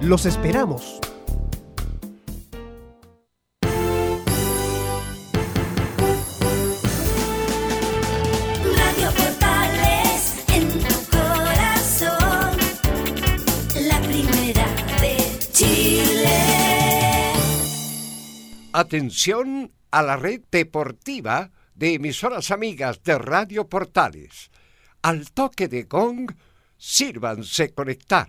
Los esperamos. Radio Portales en tu corazón, la primera de Chile. Atención a la red deportiva de emisoras amigas de Radio Portales. Al toque de gong, sírvanse conectar.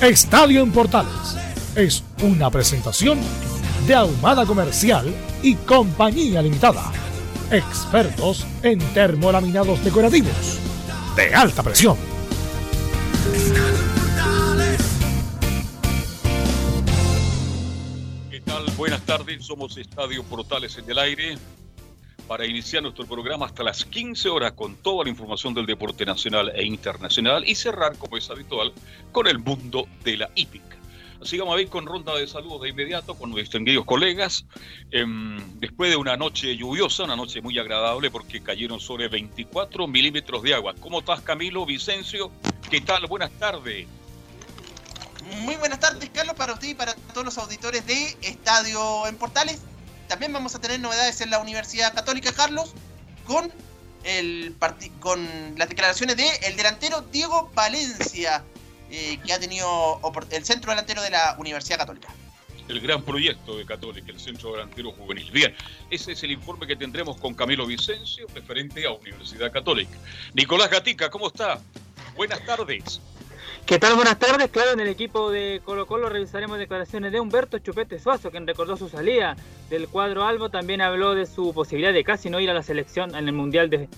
Estadio en Portales es una presentación de Ahumada Comercial y Compañía Limitada. Expertos en termolaminados decorativos de alta presión. ¿Qué tal? Buenas tardes, somos Estadio Portales en el aire para iniciar nuestro programa hasta las 15 horas con toda la información del deporte nacional e internacional y cerrar, como es habitual, con el mundo de la hípica. Así que vamos a ir con ronda de saludos de inmediato con nuestros distinguidos colegas. Em, después de una noche lluviosa, una noche muy agradable porque cayeron sobre 24 milímetros de agua. ¿Cómo estás, Camilo, Vicencio? ¿Qué tal? Buenas tardes. Muy buenas tardes, Carlos, para usted y para todos los auditores de Estadio en Portales. También vamos a tener novedades en la Universidad Católica, Carlos, con, el con las declaraciones del el delantero Diego Valencia, eh, que ha tenido el centro delantero de la Universidad Católica. El gran proyecto de Católica, el centro delantero juvenil. Bien, ese es el informe que tendremos con Camilo Vicencio, referente a Universidad Católica. Nicolás Gatica, ¿cómo está? Buenas tardes. ¿Qué tal? Buenas tardes. Claro, en el equipo de Colo Colo revisaremos declaraciones de Humberto Chupete Suazo, quien recordó su salida del cuadro Albo. También habló de su posibilidad de casi no ir a la selección en el Mundial de,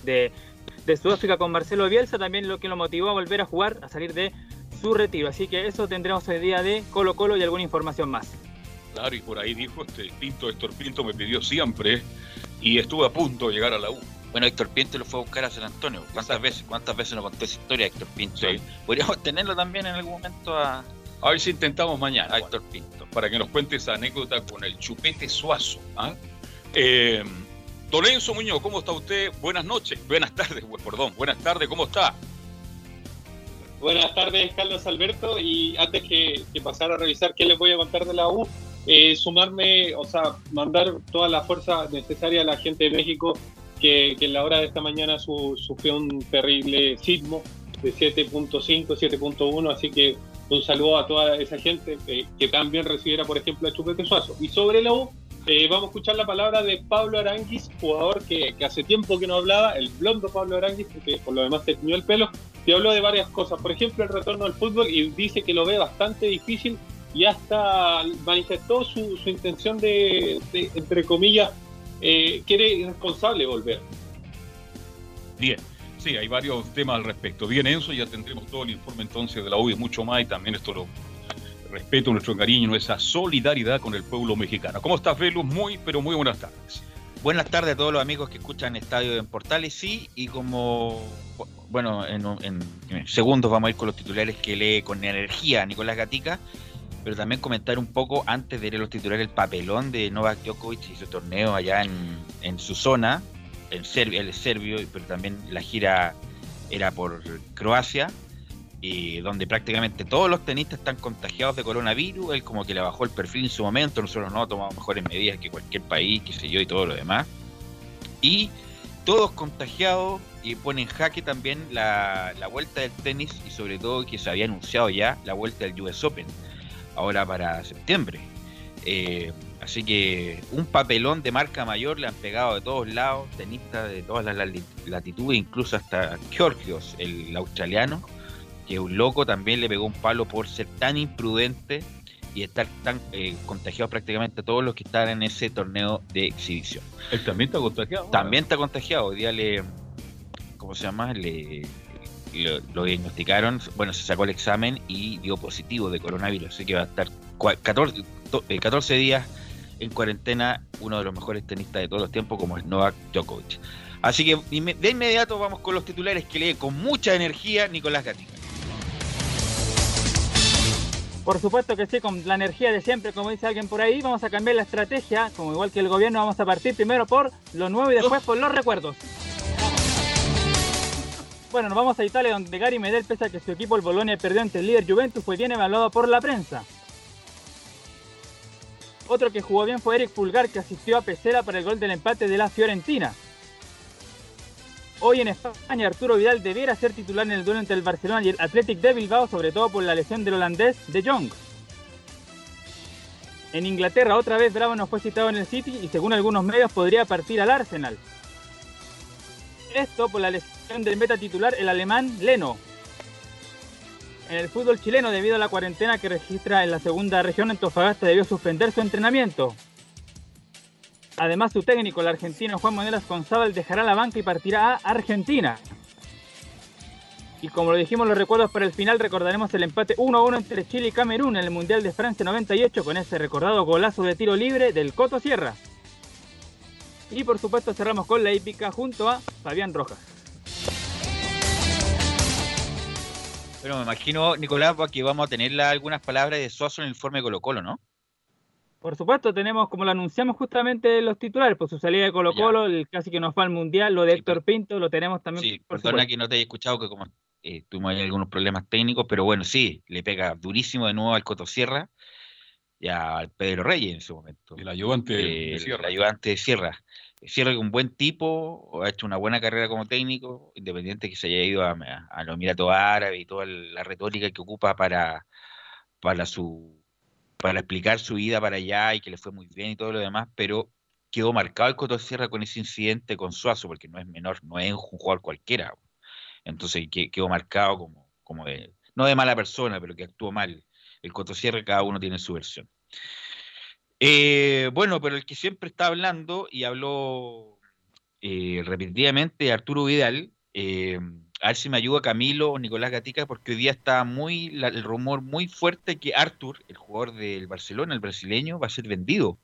de, Sudáfrica con Marcelo Bielsa. También lo que lo motivó a volver a jugar, a salir de su retiro. Así que eso tendremos hoy día de Colo Colo y alguna información más. Claro, y por ahí dijo este Pinto, Héctor Pinto me pidió siempre y estuve a punto de llegar a la U. Bueno, Héctor Pinto lo fue a buscar a San Antonio. ¿Cuántas veces cuántas veces nos contó esa historia Héctor Pinto? Sí. Podríamos tenerlo también en algún momento a, A ver si intentamos mañana. a Héctor Pinto. para que nos cuente esa anécdota con el chupete suazo. ¿ah? Eh, don Enzo Muñoz, ¿cómo está usted? Buenas noches, buenas tardes, perdón, buenas tardes, ¿cómo está? Buenas tardes, Carlos Alberto. Y antes que, que pasar a revisar qué les voy a contar de la U, eh, sumarme, o sea, mandar toda la fuerza necesaria a la gente de México que, que en la hora de esta mañana su- sufrió un terrible sismo de 7.5, 7.1. Así que un saludo a toda esa gente eh, que también recibiera, por ejemplo, a Chupete Suazo. Y sobre la U, eh, vamos a escuchar la palabra de Pablo Aranguis, jugador que, que hace tiempo que no hablaba, el blondo Pablo Aranguis, porque por lo demás se tiñó el pelo y habló de varias cosas. Por ejemplo, el retorno al fútbol y dice que lo ve bastante difícil y hasta manifestó su, su intención de, de, entre comillas, eh, quiere irresponsable volver. Bien, sí, hay varios temas al respecto. Bien, Enzo, ya tendremos todo el informe entonces de la U y mucho más, y también esto lo respeto, nuestro cariño, nuestra solidaridad con el pueblo mexicano. ¿Cómo estás, Velus? Muy, pero muy buenas tardes. Buenas tardes a todos los amigos que escuchan Estadio en Portales, sí, y como, bueno, en, en- en segundos vamos a ir con los titulares que lee con energía Nicolás Gatica, pero también comentar un poco, antes de leer los titulares, el papelón de Novak Djokovic y su torneo allá en, en su zona, en Serbia, es serbio, pero también la gira era por Croacia, y donde prácticamente todos los tenistas están contagiados de coronavirus, él como que le bajó el perfil en su momento, nosotros no tomamos mejores medidas que cualquier país, qué sé yo, y todo lo demás. Y todos contagiados y pone en jaque también la, la vuelta del tenis y sobre todo que se había anunciado ya la vuelta del US Open, ahora para septiembre. Eh, así que un papelón de marca mayor le han pegado de todos lados, tenistas de todas las lati- latitudes, incluso hasta Georgios, el australiano, que un loco también le pegó un palo por ser tan imprudente y estar tan eh, contagiados prácticamente todos los que estaban en ese torneo de exhibición. Él también está contagiado. También está contagiado. Hoy día le. ¿Cómo se llama? Le. Lo, lo diagnosticaron, bueno, se sacó el examen y dio positivo de coronavirus, así que va a estar cua- 14, to- eh, 14 días en cuarentena, uno de los mejores tenistas de todos los tiempos, como es Novak Djokovic. Así que de inmediato vamos con los titulares que lee con mucha energía Nicolás Gatica. Por supuesto que sí, con la energía de siempre, como dice alguien por ahí, vamos a cambiar la estrategia, como igual que el gobierno, vamos a partir primero por lo nuevo y después por los recuerdos. Bueno, nos vamos a Italia donde Gary Medel, pese a que su equipo el Bolonia perdió ante el líder Juventus, fue bien evaluado por la prensa. Otro que jugó bien fue Eric Pulgar, que asistió a Pesera para el gol del empate de la Fiorentina. Hoy en España, Arturo Vidal debiera ser titular en el duelo entre el Barcelona y el Athletic de Bilbao, sobre todo por la lesión del holandés De Jong. En Inglaterra, otra vez Bravo no fue citado en el City y según algunos medios podría partir al Arsenal. Esto por la lesión del meta titular, el alemán Leno. En el fútbol chileno, debido a la cuarentena que registra en la segunda región, Antofagasta debió suspender su entrenamiento. Además, su técnico, el argentino Juan Manuel Asconzábal, dejará la banca y partirá a Argentina. Y como lo dijimos los recuerdos para el final, recordaremos el empate 1-1 entre Chile y Camerún en el Mundial de Francia 98 con ese recordado golazo de tiro libre del Coto Sierra. Y por supuesto cerramos con la hípica junto a Fabián Rojas. Bueno, me imagino, Nicolás, que vamos a tener algunas palabras de Suazo en el informe de Colo Colo, ¿no? Por supuesto, tenemos, como lo anunciamos justamente los titulares, por su salida de Colo Colo, el casi que nos va al Mundial, lo de Héctor Pinto, lo tenemos también. Sí, por perdona supuesto. que no te haya escuchado, que como eh, tuvimos ahí algunos problemas técnicos, pero bueno, sí, le pega durísimo de nuevo al Cotosierra y al Pedro Reyes en su momento. El ayudante de el, Sierra. el ayudante de Sierra. Sierra es un buen tipo, ha hecho una buena carrera como técnico, independiente que se haya ido a, a, a los Emiratos Árabes y toda la retórica que ocupa para, para su para explicar su vida para allá y que le fue muy bien y todo lo demás, pero quedó marcado el Coto Sierra con ese incidente con Suazo, porque no es menor, no es un jugador cualquiera. Entonces que- quedó marcado como, como de, no de mala persona, pero que actuó mal. El Coto Sierra, cada uno tiene su versión. Eh, bueno, pero el que siempre está hablando y habló eh, repetidamente, Arturo Vidal, eh, a ver si me ayuda Camilo o Nicolás Gatica, porque hoy día está muy la- el rumor muy fuerte que Artur, el jugador del Barcelona, el brasileño, va a ser vendido.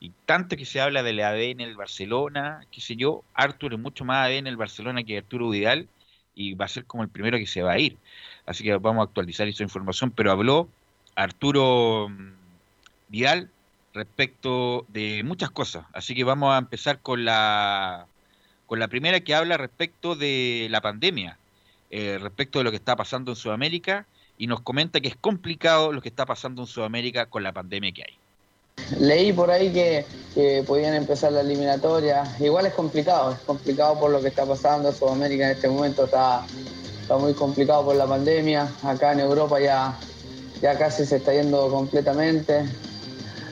Y tanto que se habla del ADN del Barcelona, qué sé yo, Artur es mucho más ADN el Barcelona que Arturo Vidal y va a ser como el primero que se va a ir. Así que vamos a actualizar esa información, pero habló Arturo mm, Vidal respecto de muchas cosas. Así que vamos a empezar con la con la primera que habla respecto de la pandemia, eh, respecto de lo que está pasando en Sudamérica y nos comenta que es complicado lo que está pasando en Sudamérica con la pandemia que hay. Leí por ahí que, que podían empezar la eliminatoria. Igual es complicado, es complicado por lo que está pasando. Sudamérica en este momento está, está muy complicado por la pandemia. Acá en Europa ya, ya casi se está yendo completamente.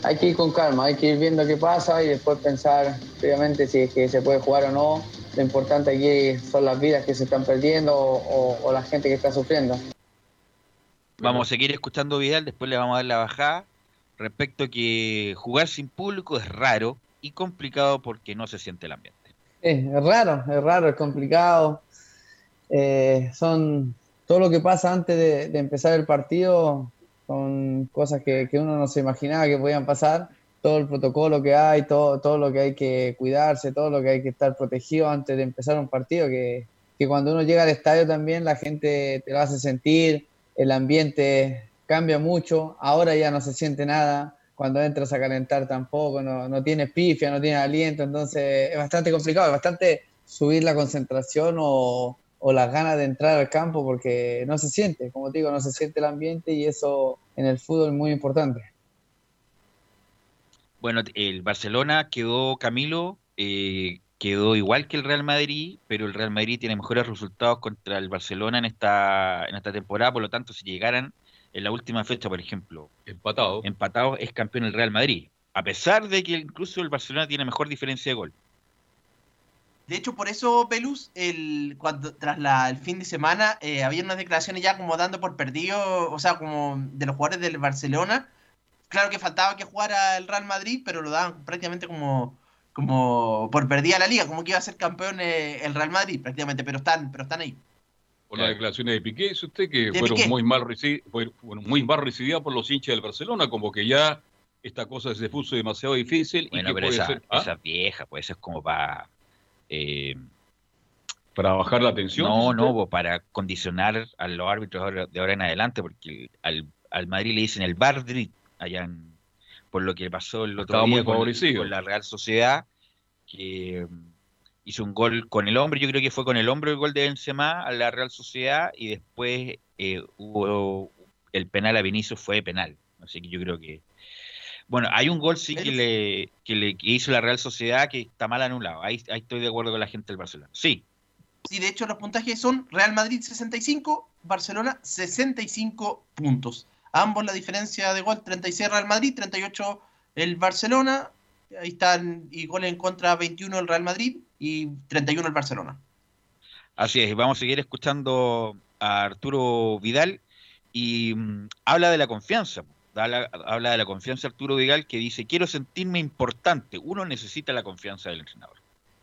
Hay que ir con calma, hay que ir viendo qué pasa y después pensar previamente si es que se puede jugar o no. Lo importante aquí son las vidas que se están perdiendo o, o- o la gente que está sufriendo. Vamos a seguir escuchando Vidal, después le vamos a dar la bajada respecto a que jugar sin público es raro y complicado porque no se siente el ambiente. Es, es raro, es raro, es complicado. Eh, son todo lo que pasa antes de, de empezar el partido, son cosas que, que uno no se imaginaba que podían pasar. Todo el protocolo que hay, todo, todo lo que hay que cuidarse, todo lo que hay que estar protegido antes de empezar un partido, que, que cuando uno llega al estadio también la gente te lo hace sentir, el ambiente cambia mucho, ahora ya no se siente nada, cuando entras a calentar tampoco, no, no tienes pifia, no tienes aliento, entonces es bastante complicado, es bastante subir la concentración o, o las ganas de entrar al campo porque no se siente, como te digo, no se siente el ambiente y eso en el fútbol es muy importante. Bueno, el Barcelona quedó, Camilo, eh, quedó igual que el Real Madrid, pero el Real Madrid tiene mejores resultados contra el Barcelona en esta, en esta temporada, por lo tanto, si llegaran en la última fecha, por ejemplo, empatado, empatado es campeón el Real Madrid, a pesar de que incluso el Barcelona tiene mejor diferencia de gol. De hecho, por eso, Pelus, el, cuando, tras la, el fin de semana, eh, había unas declaraciones ya como dando por perdido, o sea, como de los jugadores del Barcelona. Claro que faltaba que jugara el Real Madrid, pero lo daban prácticamente como, como por perdida la liga, como que iba a ser campeón eh, el Real Madrid, prácticamente, pero están, pero están ahí. Por las declaraciones de Piqué, dice usted, que fueron Piqué. muy mal, fueron muy mal recibidas por los hinchas del Barcelona, como que ya esta cosa se puso demasiado difícil y Bueno, que pero puede esa, ser ¿ah? esa vieja, pues eso es como para... eh, para bajar la tensión. No, no, para condicionar a los árbitros de ahora en adelante, porque al, al Madrid le dicen el Bardrit, allá en, por lo que pasó el otro Estaba día con la Real Sociedad, que mm, hizo un gol con el hombro, yo creo que fue con el hombro el gol de Benzema a la Real Sociedad, y después eh, hubo el penal a Vinicius fue penal, así que yo creo que... Bueno, hay un gol sí que le, que le que hizo la Real Sociedad que está mal anulado, ahí, ahí estoy de acuerdo con la gente del Barcelona. Sí, Sí, de hecho los puntajes son Real Madrid 65, Barcelona 65 puntos. Ambos la diferencia de gol 36 Real Madrid, 38 el Barcelona. Ahí están y goles en contra 21 el Real Madrid y 31 el Barcelona. Así es, vamos a seguir escuchando a Arturo Vidal y mm, habla de la confianza. Habla, de la confianza Arturo Vidal que dice, quiero sentirme importante. Uno necesita la confianza del entrenador.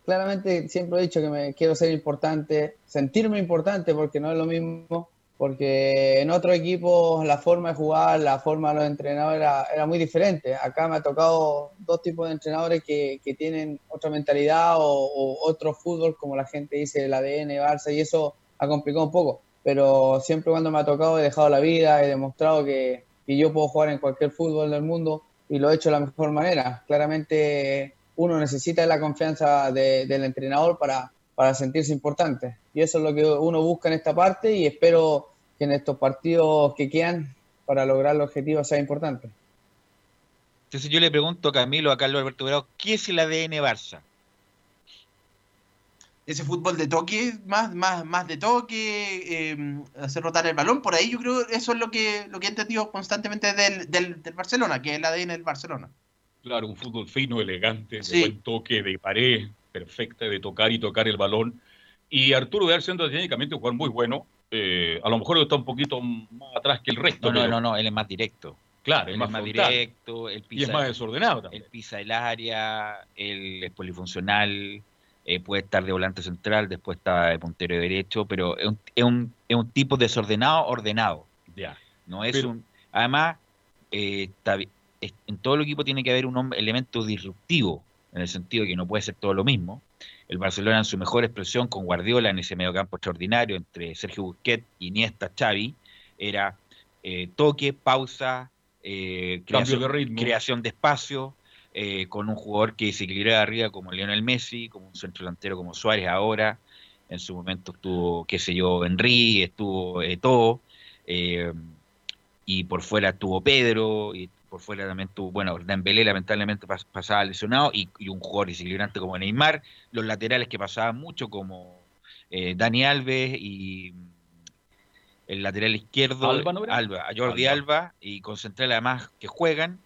claramente siempre he dicho que me quiero ser importante, sentirme importante, porque no es lo mismo, porque en otro equipo la forma de jugar, la forma de los entrenadores era, era muy diferente. Acá me ha tocado dos tipos de entrenadores que, que tienen otra mentalidad o, o otro fútbol, como la gente dice, el ADN, Barça, y eso ha complicado un poco. Pero siempre cuando me ha tocado he dejado la vida, he demostrado que, que yo puedo jugar en cualquier fútbol del mundo y lo he hecho de la mejor manera. Claramente uno necesita la confianza de- del entrenador para, para sentirse importante. Y eso es lo que uno busca en esta parte y espero que en estos partidos que quedan para lograr el objetivo sea importante. Entonces yo le pregunto a Camilo, a Carlos Alberto Bravo, ¿qué es el ADN Barça? Ese fútbol de toque, más, más, más de toque, eh, hacer rotar el balón, por ahí yo creo eso es lo que, lo que he entendido constantemente del, del, del Barcelona, que es el ADN del Barcelona. Claro, un fútbol fino, elegante, Sí. de buen toque, de pared, perfecta, de tocar y tocar el balón. Y Arturo Vidal siendo técnicamente un jugador muy bueno, eh, a lo mejor está un poquito más atrás que el resto. No, no, pero- no, no, él es más directo. Claro, Él es más, frontal. directo, él y pisa, es más desordenado también. él pisa el área, él es polifuncional, eh, puede estar de volante central, después está de puntero derecho, pero es un, es un, es un tipo desordenado, ordenado. Ya. No es Pero- un. Además, eh, está bi- es- en todo el equipo tiene que haber un elemento disruptivo, en el sentido de que no puede ser todo lo mismo. El Barcelona en su mejor expresión con Guardiola en ese mediocampo extraordinario entre Sergio Busquets, Iniesta, Xavi, era eh, toque, pausa, eh, creación, de ritmo. creación de espacio, eh, con un jugador que desequilibraba arriba como Lionel Messi, como un centro delantero como Suárez ahora, en su momento estuvo, qué sé yo, Henry, estuvo Eto'o, eh, y por fuera estuvo Pedro, y por fuera también estuvo, bueno, Dembélé lamentablemente pas- pasaba lesionado, y, y un jugador desequilibrante como Neymar, los laterales que pasaban mucho como eh, Dani Alves y el lateral izquierdo, Alba, Jordi Alba. Alba, y con central además que juegan,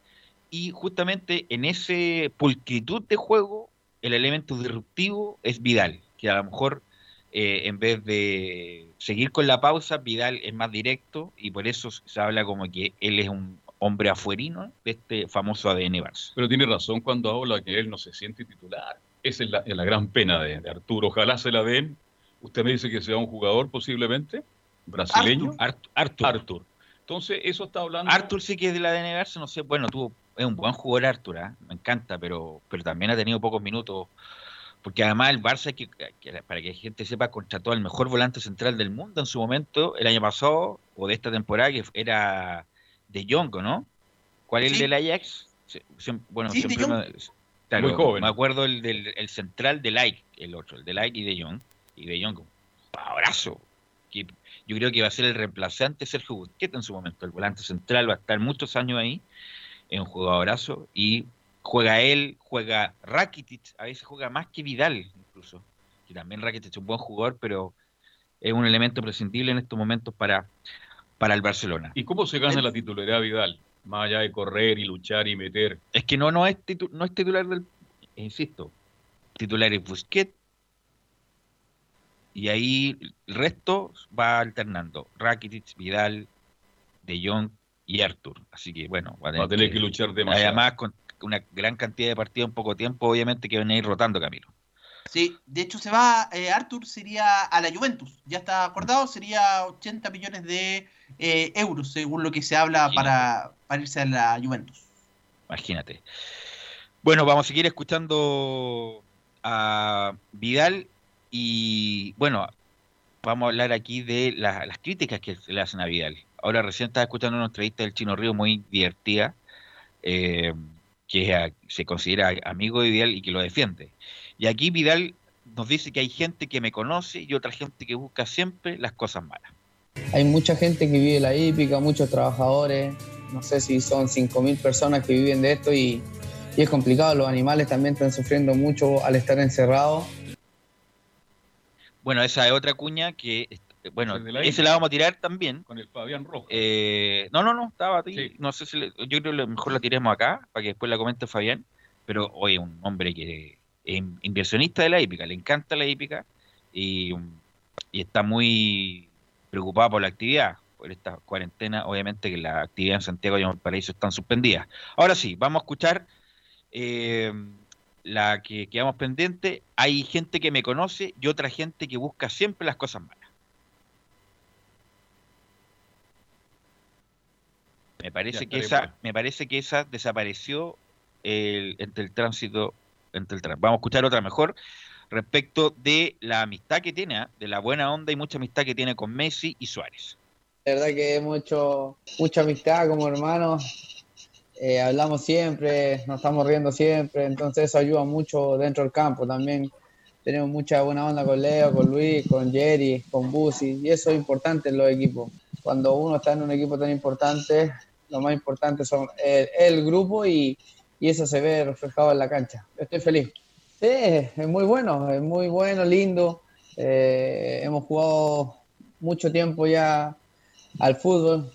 y justamente en ese pulcritud de juego, el elemento disruptivo es Vidal, que a lo mejor eh, en vez de seguir con la pausa, Vidal es más directo y por eso se habla como que él es un hombre afuerino de este famoso ADN Barça. Pero tiene razón cuando habla que él no se siente titular. Esa es la, es la gran pena de, de Arturo. Ojalá se la den. Usted me dice que sea un jugador posiblemente brasileño. Artur. Artur. Artur. Entonces, eso está hablando. Artur sí que es del ADN Barça, no sé, bueno, tuvo, es un buen jugador Artur, ¿ah? me encanta, pero, pero también ha tenido pocos minutos, porque además el Barça, que, que- para que la gente sepa, contrató al mejor volante central del mundo en su momento, el año pasado, o de esta temporada, que era de Jong, ¿no? ¿Cuál es Sí. el del Ajax? Bueno, Sí, siempre me, claro, Muy joven. me acuerdo el del el central de Like, el otro, el de Like y de Jong, y de Jong, un abrazo. Que yo creo que va a ser el reemplazante Sergio Busquets en su momento. El volante central va a estar muchos años ahí, es un jugadorazo, y juega él, juega Rakitic, a veces juega más que Vidal incluso, que también Rakitic es un buen jugador, pero es un elemento prescindible en estos momentos para, para el Barcelona. ¿Y cómo se gana la titularidad Vidal? Más allá de correr y luchar y meter. Es que no, no, es, titu- no es titular del, insisto, titular es Busquets, y ahí el resto va alternando, Rakitic, Vidal, De Jong y Artur. Así que bueno, va Va a tener que luchar demasiado. Además, con una gran cantidad de partidos en poco tiempo, obviamente que van a ir rotando, Camilo. Sí, de hecho se va, eh, Arthur sería a la Juventus, ya está acordado, sería 80 millones de eh, euros, según lo que se habla para, para irse a la Juventus. Imagínate. Bueno, vamos a seguir escuchando a Vidal y bueno, vamos a hablar aquí de la- las críticas que se le hacen a Vidal. Ahora recién estaba escuchando una entrevista del Chino Río muy divertida, eh, que a- se considera amigo de Vidal y que lo defiende. Y aquí Vidal nos dice que hay gente que me conoce y otra gente que busca siempre las cosas malas. Hay mucha gente que vive la hípica, muchos trabajadores, no sé si son 5.000 personas que viven de esto y, y es complicado, los animales también están sufriendo mucho al estar encerrados. Bueno, esa es otra cuña que, bueno, de la ese la vamos a tirar también. Con el Fabián Rojas. Eh, no, no, no, estaba ahí. Sí. No sé si le- yo creo que mejor la tiremos acá para que después la comente Fabián. Pero oye, un hombre que es in- inversionista de la hípica, le encanta la hípica y, y está muy preocupado por la actividad. Por esta cuarentena, obviamente que la actividad en Santiago y en Valparaíso están suspendidas. Ahora sí, vamos a escuchar eh, la que quedamos pendiente. Hay gente que me conoce y otra gente que busca siempre las cosas malas. Me parece Ya, que esa, me parece que esa desapareció el- entre el tránsito, entre el tránsito. Vamos a escuchar otra mejor respecto de la amistad que tiene, ¿ah? de la buena onda y mucha amistad que tiene con Messi y Suárez. La verdad que mucho, mucha amistad como hermanos, eh, hablamos siempre, nos estamos riendo siempre, entonces eso ayuda mucho dentro del campo también. Tenemos mucha buena onda con Leo, con Luis, con Jerry, con Busi, y eso es importante en los equipos. Cuando uno está en un equipo tan importante, lo más importante son el, el grupo y, y eso se ve reflejado en la cancha. Estoy feliz. Sí, es muy bueno, es muy bueno, lindo. Eh, hemos jugado mucho tiempo ya al fútbol.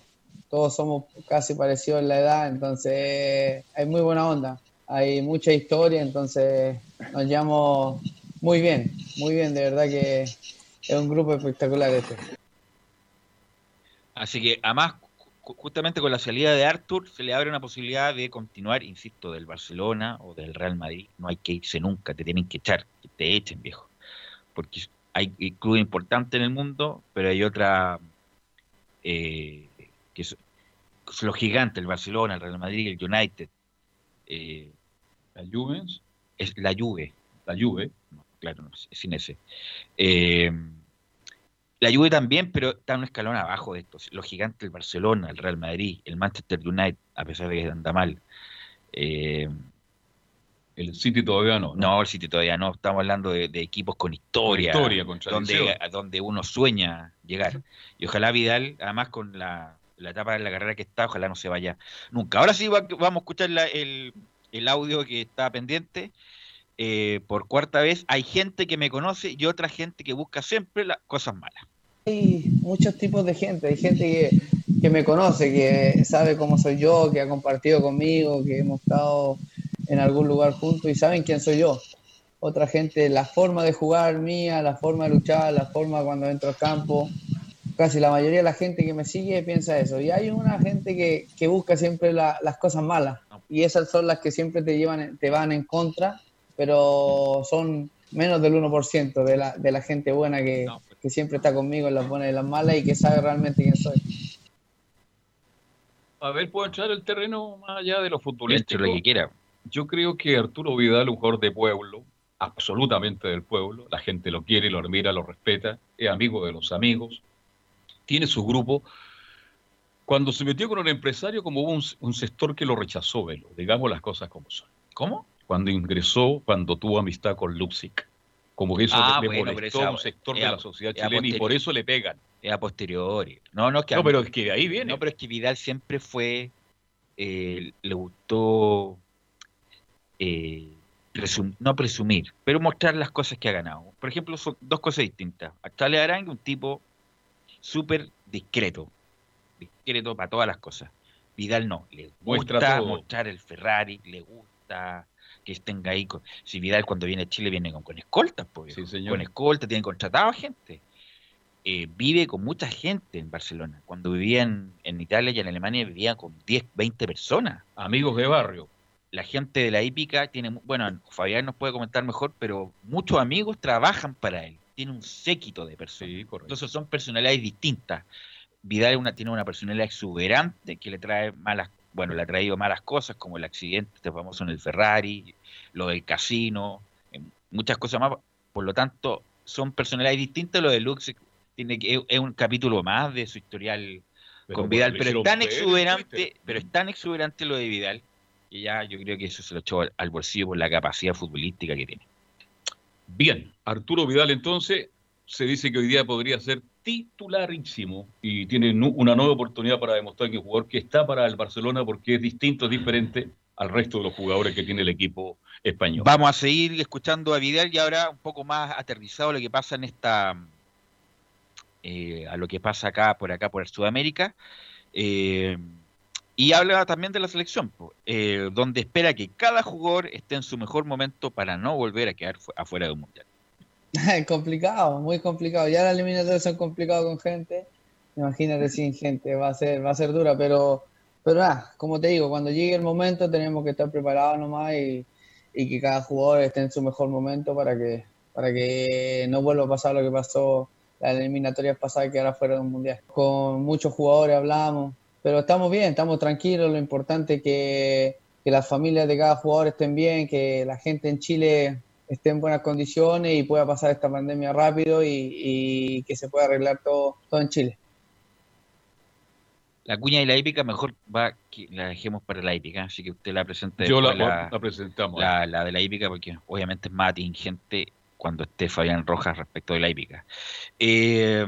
Todos somos casi parecidos en la edad, entonces hay muy buena onda. Hay mucha historia, entonces nos llevamos muy bien, muy bien. De verdad que es un grupo espectacular este. Así que además, ju- justamente con la salida de Arthur, se le abre una posibilidad de continuar, insisto, del Barcelona o del Real Madrid. No hay que irse nunca, te tienen que echar, que te echen, viejo. Porque hay clubes importantes en el mundo, pero hay otra eh, que, so- los gigantes, el Barcelona, el Real Madrid, el United, eh, La Juventus, es la Juve, la Juve. no, claro, no, sin ese. Eh, la Juve también, pero está un escalón abajo de estos. Los gigantes, el Barcelona, el Real Madrid, el Manchester United, a pesar de que anda mal. Eh, El City todavía no. no, el City todavía no. Estamos hablando de, de equipos con historia, Historia, con donde, donde uno sueña llegar. Y ojalá Vidal, además con la, la etapa de la carrera que está, ojalá no se vaya nunca. Ahora sí va- vamos a escuchar la- el, el audio que está pendiente. Eh, por cuarta vez, hay gente que me conoce y otra gente que busca siempre las cosas malas. Hay muchos tipos de gente, hay gente que, que me conoce, que sabe cómo soy yo, que ha compartido conmigo, que hemos estado en algún lugar juntos y saben quién soy yo. Otra gente, la forma de jugar mía, la forma de luchar, la forma cuando entro al campo, casi la mayoría de la gente que me sigue piensa eso. Y hay una gente que, que busca siempre la- las cosas malas y esas son las que siempre te, llevan, te van en contra, pero son menos del 1% de la, de la gente buena que, que siempre está conmigo en las buenas y en las malas y que sabe realmente quién soy. A ver, puedo entrar al terreno más allá de lo Entre futbolístico. lo que quiera. Yo creo que Arturo Vidal, un jugador de pueblo, absolutamente del pueblo, la gente lo quiere, lo admira, lo respeta, es amigo de los amigos, tiene su grupo. Cuando se metió con un empresario, como hubo un, un sector que lo rechazó, Velo, digamos las cosas como son. ¿Cómo? Cuando ingresó, cuando tuvo amistad con Luxic. Como que eso Ah, le, bueno, molestó a un sector de la sociedad chilena y por eso le pegan. Es a posteriori. No, no, es que No, pero es que de ahí viene. No, pero es que Vidal siempre fue, eh, le gustó, eh, presum- no presumir, pero mostrar las cosas que ha ganado. Por ejemplo, son dos cosas distintas. A Charles Arangue, un tipo súper discreto, discreto para todas las cosas. Vidal no, le Muestra gusta todo. mostrar el Ferrari, le gusta que estén ahí. Con, si Vidal cuando viene a Chile viene con, con escoltas, pues, Sí, señor. con escoltas, tiene contratado a gente eh, vive con mucha gente en Barcelona. Cuando vivía en, en Italia y en Alemania vivía con 10, 20 personas. Amigos de barrio. La gente de la hípica tiene, bueno, Fabián nos puede comentar mejor, pero muchos amigos trabajan para él. Tiene un séquito de personas. Sí, correcto. Entonces son personalidades distintas. Vidal una, tiene una personalidad exuberante que le trae malas, bueno, le ha traído malas cosas como el accidente este famoso en el Ferrari, lo del casino, eh, muchas cosas más. Por lo tanto, son personalidades distintas. Lo de Lux tiene que, es, un capítulo más de su historial Pero con Vidal, pero es tan exuberante, Twitter. pero es tan exuberante lo de Vidal que ya yo creo que eso se lo echó al, al bolsillo por la capacidad futbolística que tiene. Bien, Arturo Vidal entonces se dice que hoy día podría ser titularísimo y tiene una nueva oportunidad para demostrar que es un jugador que está para el Barcelona porque es distinto, es diferente al resto de los jugadores que tiene el equipo español. Vamos a seguir escuchando a Vidal y ahora un poco más aterrizado lo que pasa en esta eh, a lo que pasa acá por acá por Sudamérica eh, y habla también de la selección eh, donde espera que cada jugador esté en su mejor momento para no volver a quedar fu- afuera de un mundial. complicado, muy complicado. Ya las eliminatorias son complicadas con gente. Imagínate sin gente, va a ser, va a ser dura, pero, pero nada, como te digo, cuando llegue el momento tenemos que estar preparados nomás y, y que cada jugador esté en su mejor momento para que, para que no vuelva a pasar lo que pasó las eliminatorias pasadas que ahora fuera de un mundial. Con muchos jugadores hablamos, pero estamos bien, estamos tranquilos, lo importante es que, que las familias de cada jugador estén bien, que la gente en Chile esté en buenas condiciones y pueda pasar esta pandemia rápido y, y que se pueda arreglar todo, todo en Chile. La cuña y la hípica mejor va que la dejemos para la hípica, así que usted la presenta Yo la, presentamos. la, la de la hípica, porque obviamente es más atingente cuando esté Fabián Rojas respecto de la hípica. Eh,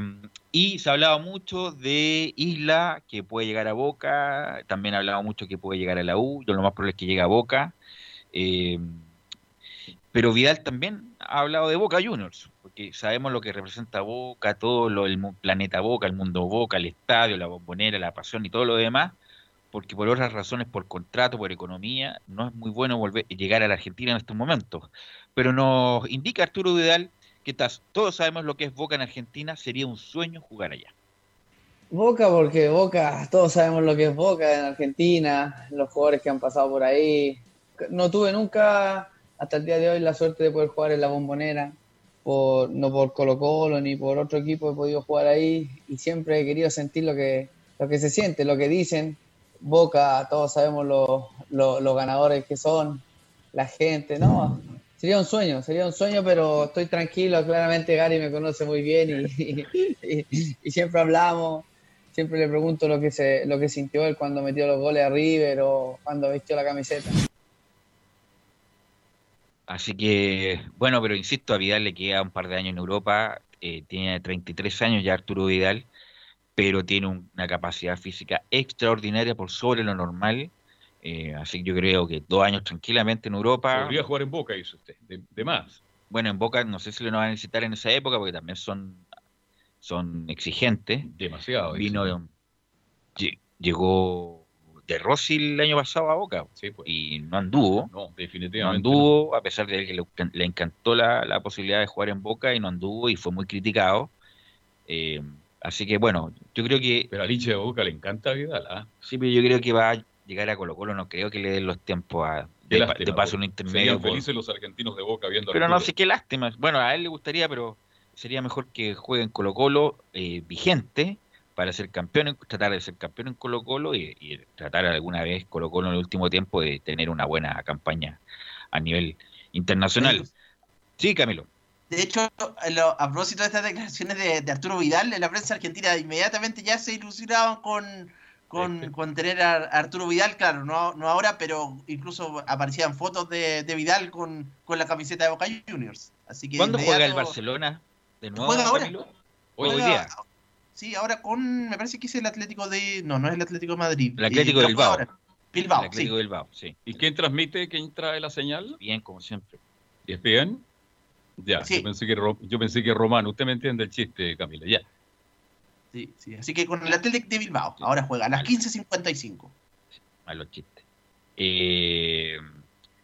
y se ha hablado mucho de Isla, que puede llegar a Boca, también ha hablado mucho que puede llegar a la U, yo lo más probable es que llegue a Boca. Eh, pero Vidal también ha hablado de Boca Juniors, porque sabemos lo que representa Boca, todo lo, el planeta Boca, el mundo Boca, el estadio, la bombonera, la pasión y todo lo demás, porque por otras razones, por contrato, por economía, no es muy bueno volver llegar a la Argentina en estos momentos. Pero nos indica Arturo Vidal que todos sabemos lo que es Boca en Argentina, sería un sueño jugar allá. Boca, porque Boca, todos sabemos lo que es Boca en Argentina, los jugadores que han pasado por ahí. No tuve nunca, hasta el día de hoy, la suerte de poder jugar en la bombonera, por, no por Colo Colo ni por otro equipo he podido jugar ahí y siempre he querido sentir lo que, se siente, lo que dicen, Boca, todos sabemos los ganadores que son, la gente, ¿no? Sería un sueño, sería un sueño, pero estoy tranquilo. Claramente Gary me conoce muy bien y siempre hablamos. Siempre le pregunto lo que, se, lo que sintió él cuando metió los goles a River o cuando vistió la camiseta. Así que, bueno, pero insisto, a Vidal le queda un par de años en Europa, eh, tiene 33 años ya Arturo Vidal, pero tiene un- una capacidad física extraordinaria por sobre lo normal, eh, así que yo creo que dos años tranquilamente en Europa. Podría jugar en Boca, dice usted, de, de más. Bueno, en Boca no sé si lo van a necesitar en esa época porque también son, son exigentes. Demasiado. Vino, lle- llegó de Rossi el año pasado a Boca Sí, pues. y no anduvo. No, No definitivamente. anduvo, a pesar de que le, le encantó la, la posibilidad de jugar en Boca y no anduvo y fue muy criticado. Eh, así que bueno, yo creo que Pero al hincha de Boca le encanta Vidal, ¿ah? sí, pero yo creo que va a llegar a Colo Colo, no creo que le den los tiempos a, de, lástima, de paso un intermedio. Serían por- felices los argentinos de Boca viendo a pero no sé qué lástima. Bueno, a él le gustaría, pero sería mejor que juegue en Colo Colo eh, vigente para ser campeón, en- tratar de ser campeón en Colo Colo y, y tratar alguna vez Colo Colo en el último tiempo de tener una buena campaña a nivel internacional. Sí, Camilo. De hecho, a lo- a propósito de estas declaraciones de, de Arturo Vidal, en la prensa argentina inmediatamente ya se ilusionaban con, con, con tener a Arturo Vidal, claro, no, no ahora, pero incluso aparecían fotos de, de Vidal con, con la camiseta de Boca Juniors. Así que ¿Cuándo juega el Barcelona? ¿De nuevo, Juega ahora. Camilo? Hoy Juega- día. Sí, ahora con, me parece que es el Atlético de, no, no es el Atlético de Madrid. El Atlético Eh, de pero Bilbao. Bilbao, el Atlético sí. de Bilbao, sí. ¿Y quién transmite? ¿Quién trae la señal? Bien, como siempre. ¿Y es bien? Ya, Sí. yo, pensé que, yo pensé que Romano. Usted me entiende el chiste, Camila, ya. Sí, sí. Así que con el Atlético de Bilbao, ahora juega a las 15.55. Malos chistes. Eh,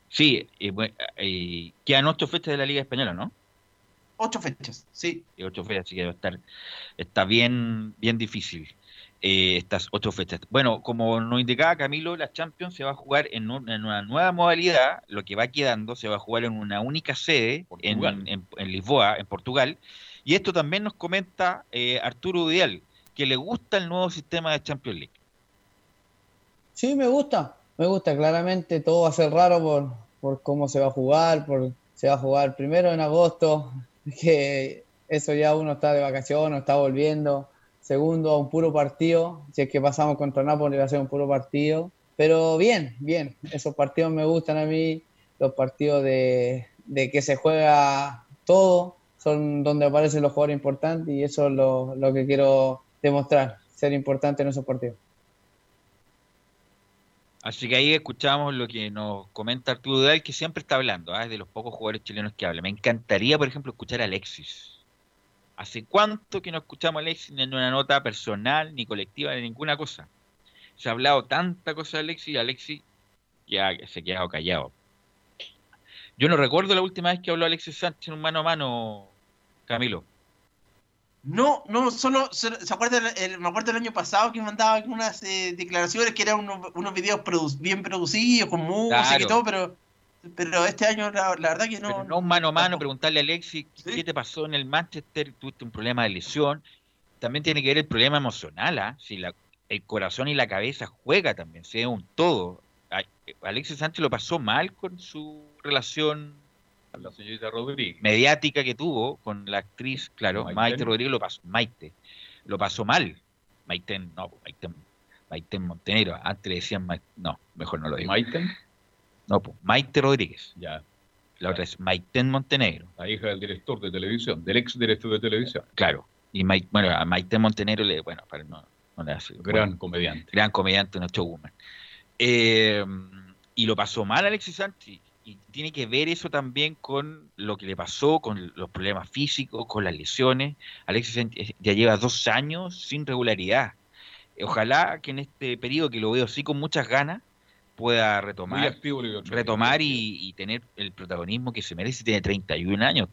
sí, eh, bue- eh, quedan ocho fechas de la Liga Española, ¿no? Ocho fechas, sí. Y ocho fechas, así que va a estar, está bien, bien difícil eh, estas ocho fechas. Bueno, como nos indicaba Camilo, la Champions se va a jugar en, un- en una nueva modalidad, lo que va quedando se va a jugar en una única sede en, Portugal. en- en Lisboa, en Portugal. Y esto también nos comenta eh, Arturo Udial, que le gusta el nuevo sistema de Champions League. Sí, me gusta, me gusta, claramente todo va a ser raro por, por cómo se va a jugar, por se va a jugar primero en agosto, que eso ya uno está de vacaciones, está volviendo, segundo a un puro partido, si es que pasamos contra Napoli va a ser un puro partido, pero bien, bien, esos partidos me gustan a mí, los partidos de, de que se juega todo, son donde aparecen los jugadores importantes y eso es lo, lo que quiero demostrar, ser importante en esos partidos. Así que ahí escuchamos lo que nos comenta Arturo Udal, que siempre está hablando, ¿ah? es de los pocos jugadores chilenos que habla. Me encantaría, por ejemplo, escuchar a Alexis. ¿Hace cuánto que no escuchamos a Alexis en una nota personal, ni colectiva, ni ninguna cosa? Se ha hablado tanta cosa de Alexis y Alexis ya se ha quedado callado. Yo no recuerdo la última vez que habló Alexis Sánchez en un mano a mano, Camilo. No, no, solo, solo- ¿se acuerdan? el- me acuerdo el año pasado que mandaba algunas eh, declaraciones que eran unos, unos videos produ- bien producidos, con música y todo, pero, pero este año la, la verdad que no. Pero no mano a mano, preguntarle a Alexis ¿qué, Sí. qué te pasó en el Manchester, tuviste un problema de lesión. También tiene que ver el problema emocional, ¿ah? si la, el corazón y la cabeza juega también, si es un todo. Alexis Sánchez lo pasó mal con su relación La señorita Rodríguez. mediática que tuvo con la actriz, claro, Maite. Maite, Rodríguez lo pasó, Maite, lo pasó mal. Maite, no, Maite, Maite Montenegro, antes le decían, Ma- no, mejor no lo digo. Maiten, No, pues, Maite Rodríguez, ya, la otra es Maiten Montenegro. la hija del director de televisión, del ex director de televisión. Claro. Y Mai- bueno, a Maite Montenegro le, bueno, para no, no le hace- Gran bueno, comediante. gran comediante, una showwoman. Eh, y lo pasó mal Alexis Sánchez. Y tiene que ver eso también con lo que le pasó, con los problemas físicos, con las lesiones. Alexis ya lleva dos años sin regularidad. Ojalá que en este periodo que lo veo así con muchas ganas, pueda retomar activo, retomar y, y tener el protagonismo que se merece. Tiene 31 años,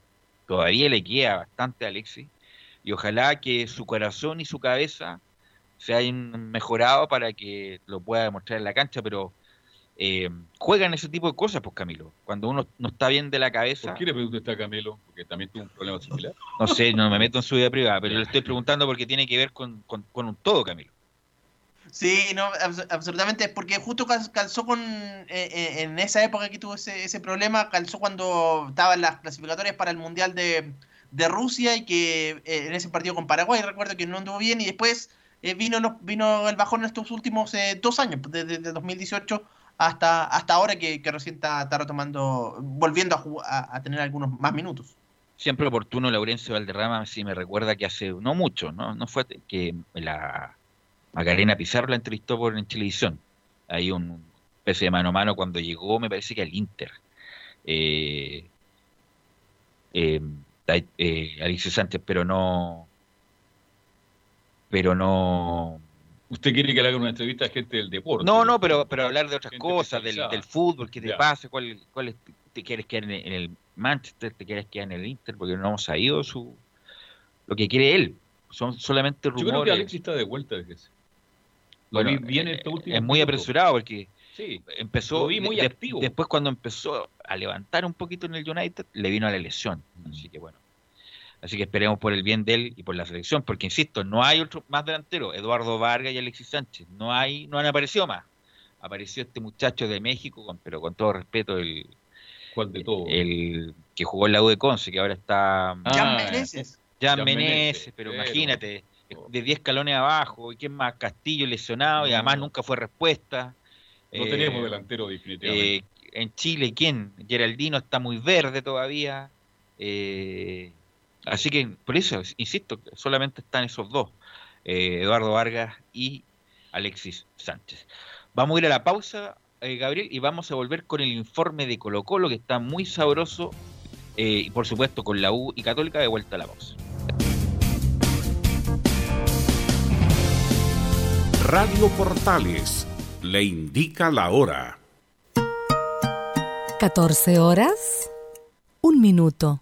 todavía le queda bastante a Alexis. Y ojalá que su corazón y su cabeza se hayan mejorado para que lo pueda demostrar en la cancha, pero eh, juegan ese tipo de cosas, pues Camilo. Cuando uno no está bien de la cabeza, ¿Por qué le pregunta usted a Camilo? Porque también tuvo un problema similar. no sé, no me meto en su vida privada, pero le estoy preguntando porque tiene que ver con, con- con un todo, Camilo. Sí, no, abs- absolutamente, porque justo cal- calzó con, eh, eh, en esa época que tuvo ese, ese problema, calzó cuando estaban las clasificatorias para el Mundial de, de Rusia y que eh, en ese partido con Paraguay, recuerdo que no anduvo bien y después eh, vino, los- vino el bajón en estos últimos eh, dos años, desde, desde 2018 hasta, hasta ahora que, que recién está, retomando, volviendo a, a, a tener algunos más minutos. Siempre oportuno Laurencio Valderrama, si me recuerda que hace, no mucho, no, no fue que la Macarena Pizarro la entrevistó por en televisión. Hay un especie de mano a mano cuando llegó, me parece que al Inter. Eh, eh, eh, Sánchez, pero no, pero no, Usted quiere que le haga una entrevista a gente del deporte. no, no, pero, pero hablar de otras cosas, del, del fútbol, qué te Ya. pasa, cuál, cuál es- te quieres quedar en el, en el Manchester, te quieres quedar en el Inter, porque no hemos sabido su lo que quiere él. Son solamente Yo creo que rumores. Alexis está de vuelta. fíjese. Lo Bueno, vi bien eh, estos últimos es muy minutos. apresurado porque Sí, empezó Lo vi muy de- activo. después cuando empezó a levantar un poquito en el United le vino la lesión Mm. así que bueno así que esperemos por el bien de él y por la selección porque insisto no hay otro más delantero Eduardo Vargas y Alexis Sánchez no hay no han aparecido más apareció este muchacho de México con- pero con todo respeto el ¿Cuál de todos? el que jugó en la U de Conce que ahora está Jan Ah, Meneses. Jan Jan Meneses, pero pero- imagínate, de 10 escalones abajo, y quién más, Castillo lesionado, y además nunca fue respuesta. No Eh, tenemos delantero definitivamente. eh, en Chile, ¿quién? Geraldino está muy verde todavía. eh, así que, por eso, insisto, solamente están esos dos, eh, Eduardo Vargas y Alexis Sánchez. Vamos a ir a la pausa, eh, Gabriel, y vamos a volver con el informe de Colo Colo, que está muy sabroso, eh, y por supuesto con la U y Católica de vuelta a la pausa. Radio Portales le indica la hora. 14 horas, un minuto.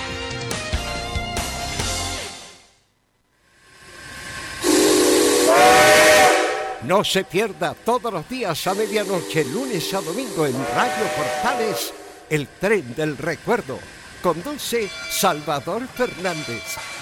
No se pierda todos los días a medianoche, lunes a domingo en Radio Portales, el tren del recuerdo. Conduce Salvador Fernández.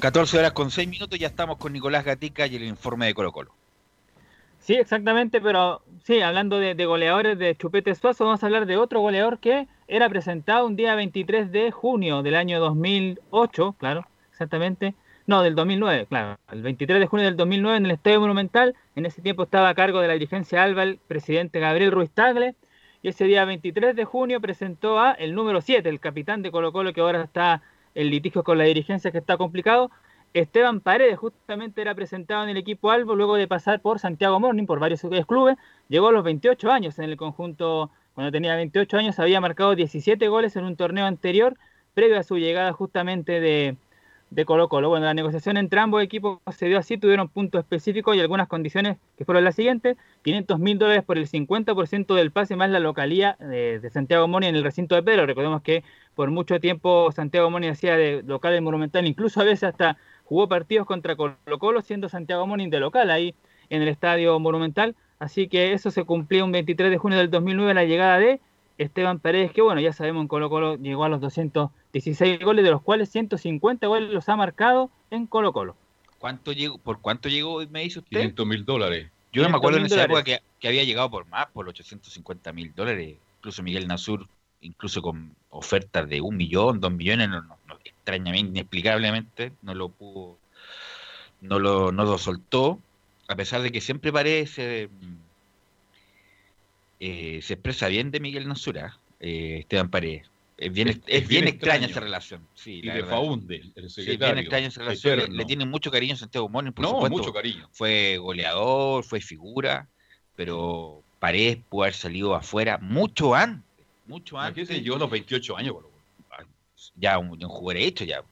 14 horas con 6 minutos, ya estamos con Nicolás Gatica y el informe de Colo Colo. Sí, exactamente, pero sí, hablando de, goleadores de Chupete Suazo, vamos a hablar de otro goleador que era presentado un día 23 de junio del año 2008, claro, exactamente, no, del 2009, claro, el 23 de junio del 2009 en el Estadio Monumental, en ese tiempo estaba a cargo de la dirigencia Alba el presidente Gabriel Ruiz Tagle, y ese día 23 de junio presentó a el número 7, el capitán de Colo Colo que ahora está en litigio con la dirigencia que está complicado, Esteban Paredes justamente era presentado en el equipo Albo luego de pasar por Santiago Morning, por varios clubes. Llegó a los 28 años en el conjunto, cuando tenía 28 años había marcado 17 goles en un torneo anterior, previo a su llegada justamente de, de Colo Colo. Bueno, la negociación entre ambos equipos se dio así, tuvieron puntos específicos y algunas condiciones que fueron las siguientes. 500 mil dólares por el 50% del pase más la localía de, de Santiago Moni en el recinto de Pedro. Recordemos que por mucho tiempo Santiago Moni hacía de local en Monumental, incluso a veces hasta jugó partidos contra Colo Colo siendo Santiago Morning de local ahí en el Estadio Monumental, así que eso se cumplió un 23 de junio del 2009 la llegada de Esteban Paredes, que bueno, ya sabemos en Colo Colo llegó a los 216 goles, de los cuales 150 goles los ha marcado en Colo Colo. ¿Cuánto llegó, ¿Por cuánto llegó, me dice usted? 500 mil dólares. Yo no me acuerdo en esa época que, que, había llegado por más, por 850 mil dólares, incluso Miguel Nasur, incluso con ofertas de un millón, dos millones, no, no, no extrañamente, inexplicablemente, no lo pudo, no lo, no lo soltó, a pesar de que siempre parece, eh, se expresa bien de Miguel Nasura, eh, Esteban Paredes. Es bien, es, es bien, bien extraña esa relación. Sí, y de Faunde, el secretario. Sí, bien extraña esa relación. Le, le, tiene mucho cariño a Santiago Moni, por no, supuesto. mucho cariño. Fue goleador, fue figura, pero Paredes pudo haber salido afuera mucho antes. Mucho antes. Yo los 28 años, bro. ya un, un jugador hecho, ya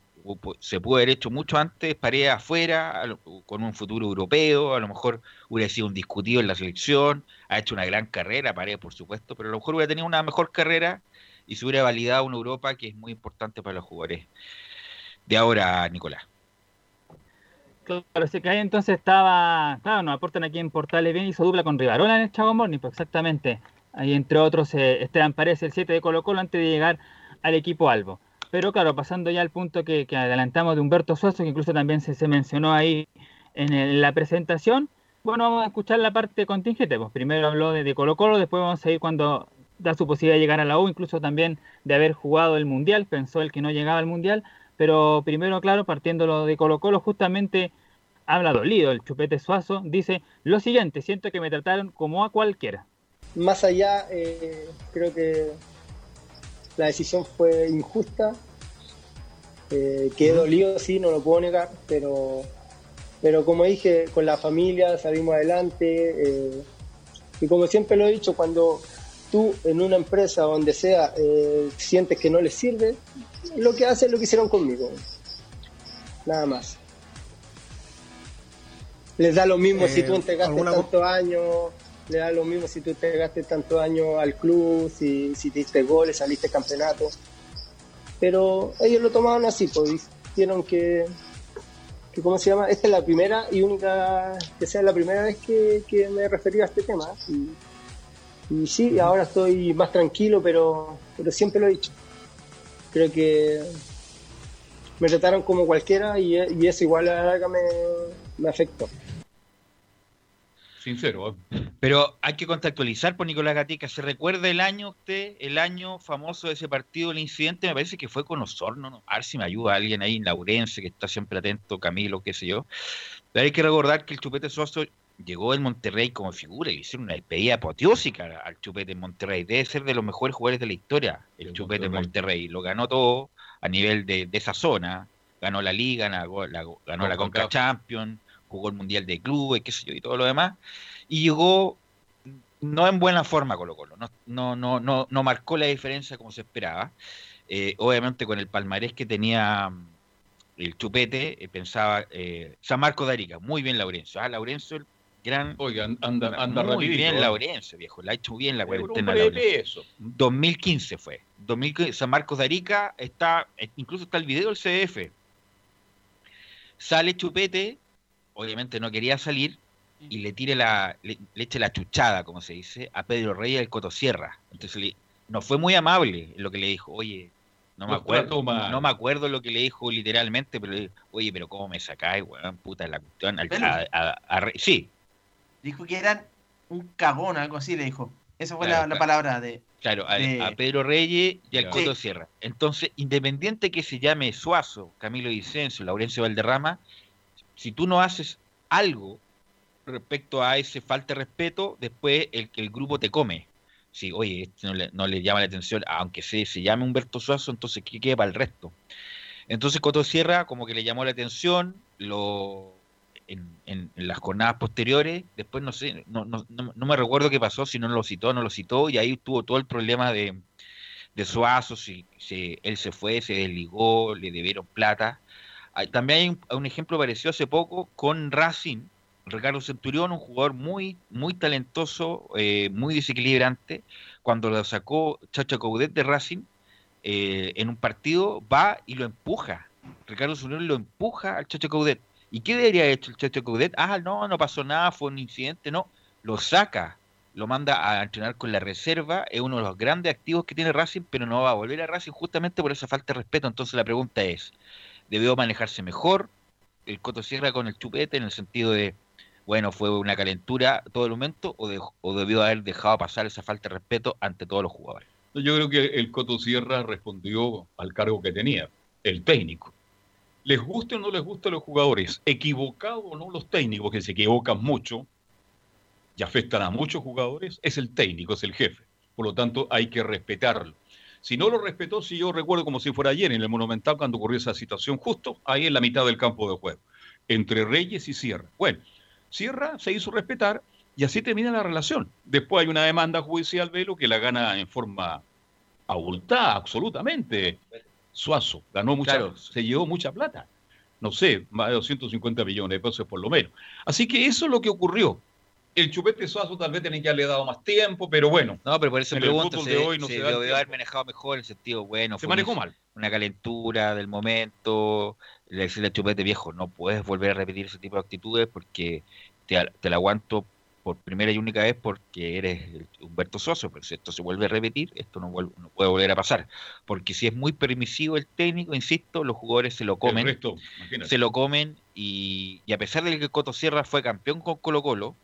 se pudo haber hecho mucho antes, Paredes afuera, con un futuro europeo, a lo mejor hubiera sido un discutido en la selección, ha hecho una gran carrera, Paredes por supuesto, pero a lo mejor hubiera tenido una mejor carrera y se hubiera validado una Europa que es muy importante para los jugadores de ahora, Nicolás. Claro, parece que ahí entonces estaba, claro, nos aportan aquí en Portales bien, hizo dupla con Rivarola en el Chago Morning, pues exactamente. Ahí entre otros eh, Esteban Paredes, el 7 de Colo Colo, antes de llegar al equipo Albo. Pero claro, pasando ya al punto que, adelantamos de Humberto Suazo, que incluso también se, mencionó ahí en, la presentación, bueno, vamos a escuchar la parte contingente. Pues primero habló de, de Colo Colo, después vamos a ir cuando da su posibilidad de llegar a la U, incluso también de haber jugado el Mundial, pensó el que no llegaba al Mundial, pero primero, claro, partiendo de Colo Colo, justamente habla dolido el Chupete Suazo, dice lo siguiente, siento que me trataron como a cualquiera. Más allá, eh, creo que la decisión fue injusta, eh, quedé dolido, sí, no lo puedo negar, pero, pero como dije, con la familia salimos adelante, eh, y como siempre lo he dicho, cuando tú en una empresa donde sea eh, sientes que no les sirve, lo que hacen es lo que hicieron conmigo. Nada más. Les da lo mismo eh, si tú entregaste tantos años, le da lo mismo si tú entregaste tantos años al club, si, si diste goles, saliste campeonato. Pero ellos lo tomaron así, pues hicieron que, que, ¿cómo se llama? Esta es la primera y única, que sea la primera vez que, que me he referido a este tema. Y, y sí, ahora estoy más tranquilo, pero, pero siempre lo he dicho. Creo que me trataron como cualquiera y, y eso igual a la larga me, me afectó. Sincero. ¿eh? Pero hay que contextualizar por Nicolás Gatica. ¿Se recuerda el año usted, el año famoso de ese partido, el incidente? Me parece que fue con Osorno, ¿no? A ver si me ayuda alguien ahí, Laurense, que está siempre atento, Camilo, qué sé yo. Pero hay que recordar que el Chupete Suazo llegó en Monterrey como figura y hicieron una despedida apoteósica al Chupete en Monterrey. Debe ser de los mejores jugadores de la historia, el Chupete en Monterrey. Lo ganó todo a nivel de, de esa zona. Ganó la Liga, ganó la, ganó la Conca Champions, jugó el Mundial de Clubes, qué sé yo, y todo lo demás. Y llegó no en buena forma Colo Colo, no, no, no, no, no marcó la diferencia como se esperaba. Eh, obviamente con el palmarés que tenía mm, el chupete, eh, pensaba eh, San Marco de Arica, muy bien Laurencio. Ah, Laurencio, el gran. Oigan, anda, anda muy rapidito, bien ¿eh? Laurencio, viejo, la ha hecho bien la cuarentena. hombre de Laurencio. peso. 2015 fue. 2015, San Marcos de Arica está, eh, incluso está el video del CDF. Sale Chupete, obviamente no quería salir, y le tire la, le, le eche la chuchada, como se dice, a Pedro Reyes del Cotosierra. Entonces le- no fue muy amable lo que le dijo, oye, no me acuerdo, no me acuerdo lo que le dijo literalmente, pero le dijo, oye, pero cómo me sacáis, weón, puta la cuestión. al- Pero- a- a- a Re- sí, Dijo que eran un cagón, algo así le dijo. Esa fue Claro, la, la claro. palabra de. Claro, a, de- a Pedro Reyes y al Ya. Coto. Sierra. Entonces, independiente que se llame Suazo, Camilo Vicencio, Laurencio Valderrama, si tú no haces algo respecto a ese falta de respeto, después el, el grupo te come. Si, oye, este no le, no le llama la atención, aunque se, se llame Humberto Suazo, entonces ¿qué queda para el resto? Entonces Coto Sierra como que le llamó la atención, lo en, en- las jornadas posteriores, después no sé, no, no, no, no me recuerdo qué pasó, si no lo citó, no lo citó, y ahí tuvo todo el problema de, de Suazo, si, si él se fue, se desligó, le debieron plata. También hay un, ejemplo parecido hace poco con Racing, Ricardo Centurión, un jugador muy, muy talentoso, eh, muy desequilibrante, cuando lo sacó Chacha Coudet de Racing, eh, en un partido va y lo empuja. Ricardo Centurión lo empuja al Chacho Coudet. ¿Y qué debería haber hecho el Chacho Coudet? Ah, no, no pasó nada, fue un incidente, no. Lo saca, lo manda a entrenar con la reserva, es uno de los grandes activos que tiene Racing, pero no va a volver a Racing justamente por esa falta de respeto. Entonces la pregunta es, ¿debió manejarse mejor el Coto Sierra con el Chupete en el sentido de, bueno, fue una calentura todo el momento o, o debió haber dejado pasar esa falta de respeto ante todos los jugadores? Yo creo que el Coto Sierra respondió al cargo que tenía, el técnico. Les guste o no les guste a los jugadores, equivocados o no los técnicos, que se equivocan mucho y afectan a muchos jugadores, es el técnico, es el jefe. Por lo tanto, hay que respetarlo. Si no lo respetó, si yo recuerdo como si fuera ayer en el Monumental cuando ocurrió esa situación, justo ahí en la mitad del campo de juego, entre Reyes y Sierra. Bueno, Sierra se hizo respetar y así termina la relación. Después hay una demanda judicial, Velo, que la gana en forma abultada, absolutamente. Suazo ganó mucha, Claro. se llevó mucha plata. No sé, más de 250 millones de pesos por lo menos. Así que eso es lo que ocurrió. El chupete Suazo tal vez tenía que haberle dado más tiempo, pero bueno. No, pero por eso En el pregunto, fútbol se, de hoy no se se el debió haber manejado mejor en el sentido, bueno, Se manejó una, mal. una calentura del momento, le decirle al chupete viejo, no puedes volver a repetir ese tipo de actitudes porque te, te la aguanto por primera y única vez porque eres el Humberto Soso, pero si esto se vuelve a repetir, esto no, vuelve- no puede volver a pasar. Porque si es muy permisivo el técnico, insisto, los jugadores se lo El comen resto, se lo comen y, y a pesar de que Coto Sierra fue campeón con Colo Colo,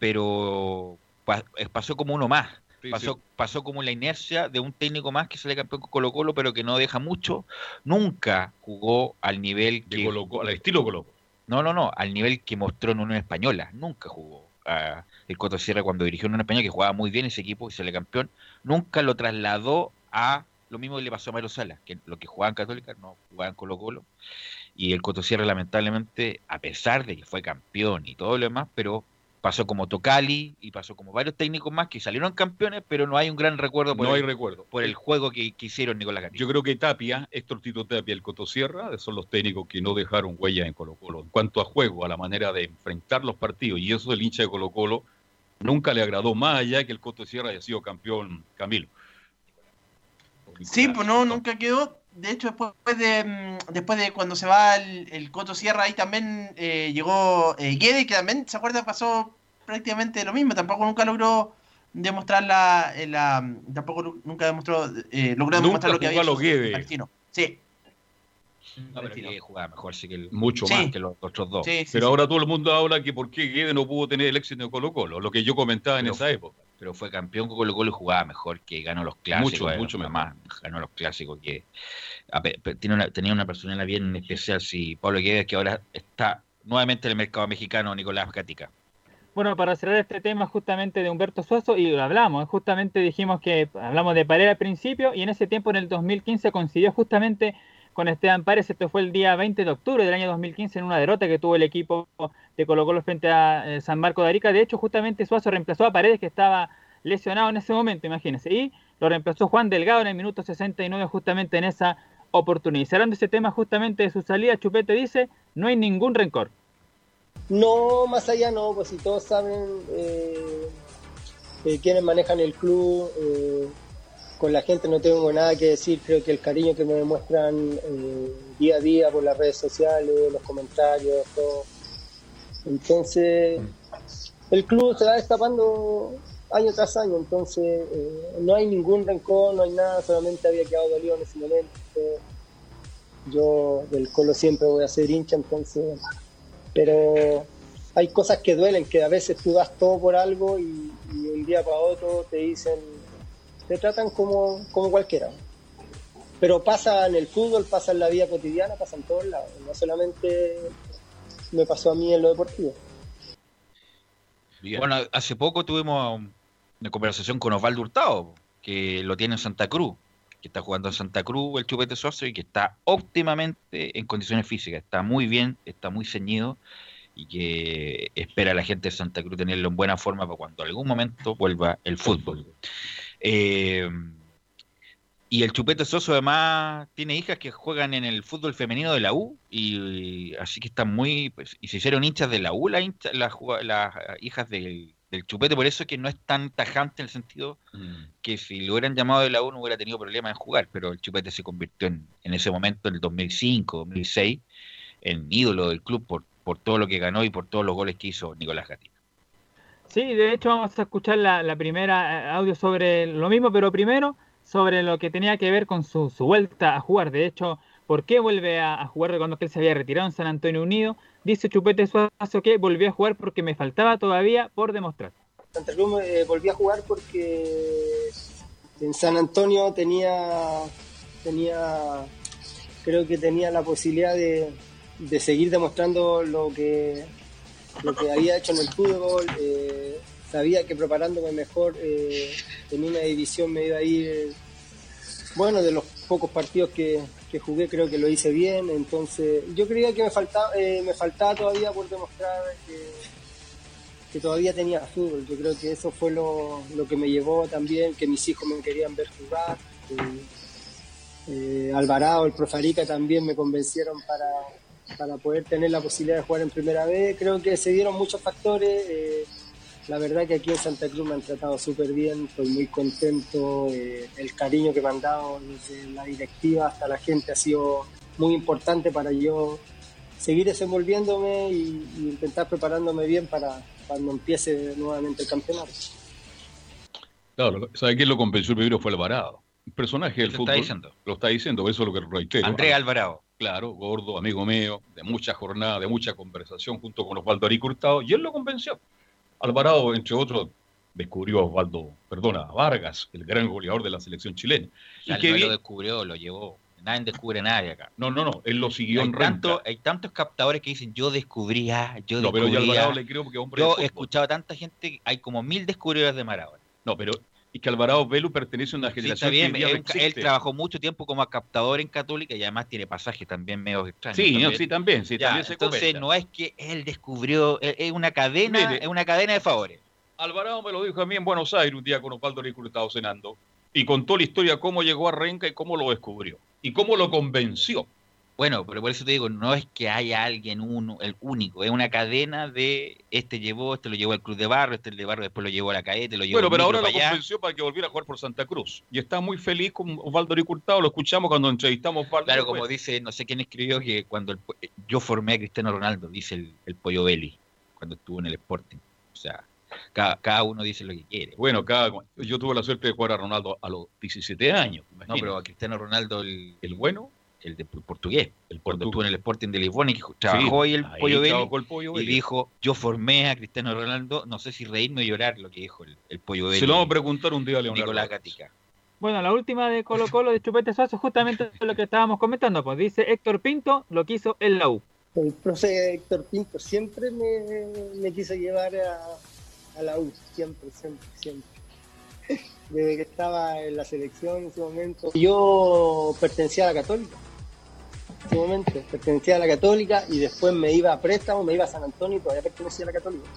pero pa- eh, pasó como uno más. Sí, Pasó, sí. pasó como la inercia de un técnico más que sale campeón con Colo Colo, pero que no deja mucho. Nunca jugó al nivel De que... Colo Colo, al estilo Colo Colo. No, no, no, al nivel que mostró en Unión Española. Nunca jugó a el Coto Sierra cuando dirigió en Unión Española, que jugaba muy bien ese equipo y sale campeón. Nunca lo trasladó a lo mismo que le pasó a Mario Sala, que lo que jugaba en Católica no jugaba en Colo Colo. Y el Coto Sierra, lamentablemente, a pesar de que fue campeón y todo lo demás, pero pasó como Tocali y pasó como varios técnicos más que salieron campeones, pero no hay un gran recuerdo por, No hay el, recuerdo. por el juego que, que hicieron Nicolás Gatica. Yo creo que Tapia, Héctor Tito Tapia y el Coto Sierra son los técnicos que no dejaron huella en Colo Colo. En cuanto a juego, a la manera de enfrentar los partidos, y eso del hincha de Colo Colo nunca le agradó más allá que el Coto Sierra haya sido campeón Camilo. Sí, pues no, nunca quedó. De hecho, después de, mm, después de cuando se va el, el Coto Sierra, ahí también eh, llegó eh, Guede, que también, ¿se acuerda? Pasó prácticamente lo mismo. Tampoco nunca logró demostrar la. eh, la- tampoco lu- nunca demostró. eh, logró Nunca demostrar lo que había jugó hecho Guede. Sí. No, pero que jugaba mejor sí que el- Mucho Sí. más. que los otros dos. Sí, sí, Pero sí. ahora todo el mundo habla que por qué Guede no pudo tener el éxito de Colo Colo, lo que yo comentaba en Pero esa época. Pero fue campeón con Colo Colo y jugaba mejor, que ganó los clásicos. Mucho, eh, mucho mejor. más ganó los clásicos. que tiene una, Tenía una personalidad bien especial, sí, Pablo Guedes, que ahora está nuevamente en el mercado mexicano, Nicolás Gatica. Bueno, para cerrar este tema justamente de Humberto Suazo, y lo hablamos, justamente dijimos que hablamos de Paredes al principio, y en ese tiempo, en el 2015, coincidió justamente con Esteban Paredes, esto fue el día 20 de octubre del año 2015, en una derrota que tuvo el equipo de Colo Colo frente a eh, San Marco de Arica. De hecho, justamente Suazo reemplazó a Paredes, que estaba lesionado en ese momento, imagínense, y lo reemplazó Juan Delgado en el minuto 69, justamente en esa oportunidad. Y cerrando ese tema justamente de su salida, Chupete dice, no hay ningún rencor. No, más allá no, pues si todos saben eh, eh, quiénes manejan el club, eh, con la gente no tengo nada que decir, creo que el cariño que me demuestran eh, día a día por las redes sociales, los comentarios, todo. Entonces, el club se va destapando año tras año, entonces eh, no hay ningún rencor, no hay nada, solamente había quedado dolido en ese momento. Yo del Colo siempre voy a ser hincha, entonces pero hay cosas que duelen, que a veces tú das todo por algo y, y un día para otro te dicen, te tratan como, como cualquiera. Pero pasa en el fútbol, pasa en la vida cotidiana, pasa en todos lados, no solamente me pasó a mí en lo deportivo. Bueno, hace poco tuvimos una conversación con Osvaldo Hurtado, que lo tiene en Santa Cruz, que está jugando en Santa Cruz el Chupete Socio y que está óptimamente en condiciones físicas, está muy bien, está muy ceñido y que espera a la gente de Santa Cruz tenerlo en buena forma para cuando algún momento vuelva el fútbol. Eh, y el Chupete Soso además tiene hijas que juegan en el fútbol femenino de la U y, así que están muy pues, y se hicieron hinchas de la U las, hijas del, del Chupete, por eso es que no es tan tajante en el sentido que si lo hubieran llamado de la U no hubiera tenido problemas en jugar, pero el Chupete se convirtió en, en ese momento, en el 2005, 2006, en ídolo del club por, por todo lo que ganó y por todos los goles que hizo Nicolás Gatica. Sí, de hecho vamos a escuchar la, primera eh, audio sobre lo mismo, pero primero sobre lo que tenía que ver con su, su vuelta a jugar. De hecho, ¿por qué vuelve a, jugar cuando él se había retirado en San Antonio Unido? Dice Chupete Suazo que volvió a jugar porque me faltaba todavía por demostrar. Santa Cruz eh, volví a jugar porque en San Antonio tenía, tenía creo que tenía la posibilidad de, de seguir demostrando lo que, lo que había hecho en el fútbol. eh, sabía que preparándome mejor eh, en una división me iba a ir, eh, bueno, de los pocos partidos que, que jugué creo que lo hice bien, entonces yo creía que me faltaba, eh, me faltaba todavía por demostrar que, que todavía tenía fútbol. Yo creo que eso fue lo, lo que me llevó también, que mis hijos me querían ver jugar. Alvarado, el Profarica también me convencieron para, para poder tener la posibilidad de jugar en primera vez. Creo que se dieron muchos factores. eh, la verdad que aquí en Santa Cruz me han tratado súper bien, estoy muy contento. eh, el cariño que me han dado desde la directiva hasta la gente ha sido muy importante para yo seguir desenvolviéndome y, y intentar preparándome bien para cuando empiece nuevamente el campeonato. Claro, lo- ¿sabe quién lo convenció primero? Fue Alvarado. Un personaje del Lo fútbol. está diciendo. Lo está diciendo, eso es lo que reitero. Andrés Alvarado. Claro, gordo, amigo mío, de mucha jornada, de mucha conversación junto con Osvaldo Arico Hurtado, y él lo convenció. Alvarado, entre otros, descubrió a Osvaldo, perdona, a Vargas, el gran goleador de la selección chilena. Y que no bien- lo descubrió, lo llevó. Nadie descubre nadie acá. No, no, no, él lo siguió hay, en tanto, hay tantos captadores que dicen yo descubrí a, yo No, pero yo a descubrí a". Alvarado le creo porque hombre Yo he escuchado a tanta gente, hay como mil descubridores de Maradona. No, pero es que Alvarado Velu pertenece a una Sí, generación está bien, que él, no él existe. trabajó mucho tiempo como captador en Católica y además tiene pasajes también medio extraños. Sí, también. no, sí, también, sí, Ya, también se entonces comenta. no es que él descubrió, es es una cadena, Mire. es una cadena de favores. Alvarado me lo dijo a mí en Buenos Aires un día con Osvaldo Arico Hurtado cenando y contó la historia cómo llegó a Renca y cómo lo descubrió y cómo lo convenció. Bueno, pero por eso te digo, no es que haya alguien uno, el único, es una cadena de este llevó, este lo llevó al Club de Barro, este el de Barro después lo llevó a la Caete, lo llevó Bueno, en pero ahora lo allá. convenció para que volviera a jugar por Santa Cruz. Y está muy feliz con Osvaldo Curtado, lo escuchamos cuando entrevistamos a Osvaldo. Claro, después. como dice, no sé quién escribió que cuando el po- yo formé a Cristiano Ronaldo, dice el, el Pollo Belli, cuando estuvo en el Sporting. O sea, cada, cada uno dice lo que quiere. Bueno, cada, yo tuve la suerte de jugar a Ronaldo a los 17 años. No, pero a Cristiano Ronaldo, el, el bueno, el de portugués, el cuando estuvo en el Sporting de Lisboa y que trabajó ahí el Pollo el Pollo Y dijo, yo formé a Cristiano Ronaldo, no sé si reírme o llorar lo que dijo el, el Pollo Belli. Se lo vamos a preguntar un día a Leonardo. Nicolás Gatica. Bueno, la última de Colo Colo de Chupete Suazo, justamente lo que estábamos comentando, pues dice Héctor Pinto lo quiso en la U. El profe Héctor Pinto siempre me, me quiso llevar a, a la U, siempre, siempre, siempre. Desde que estaba en la selección en ese momento. Yo pertenecía a la Católica. Ese momento, pertenecía a la Católica y después me iba a préstamo, me iba a San Antonio y todavía pertenecía a la Católica.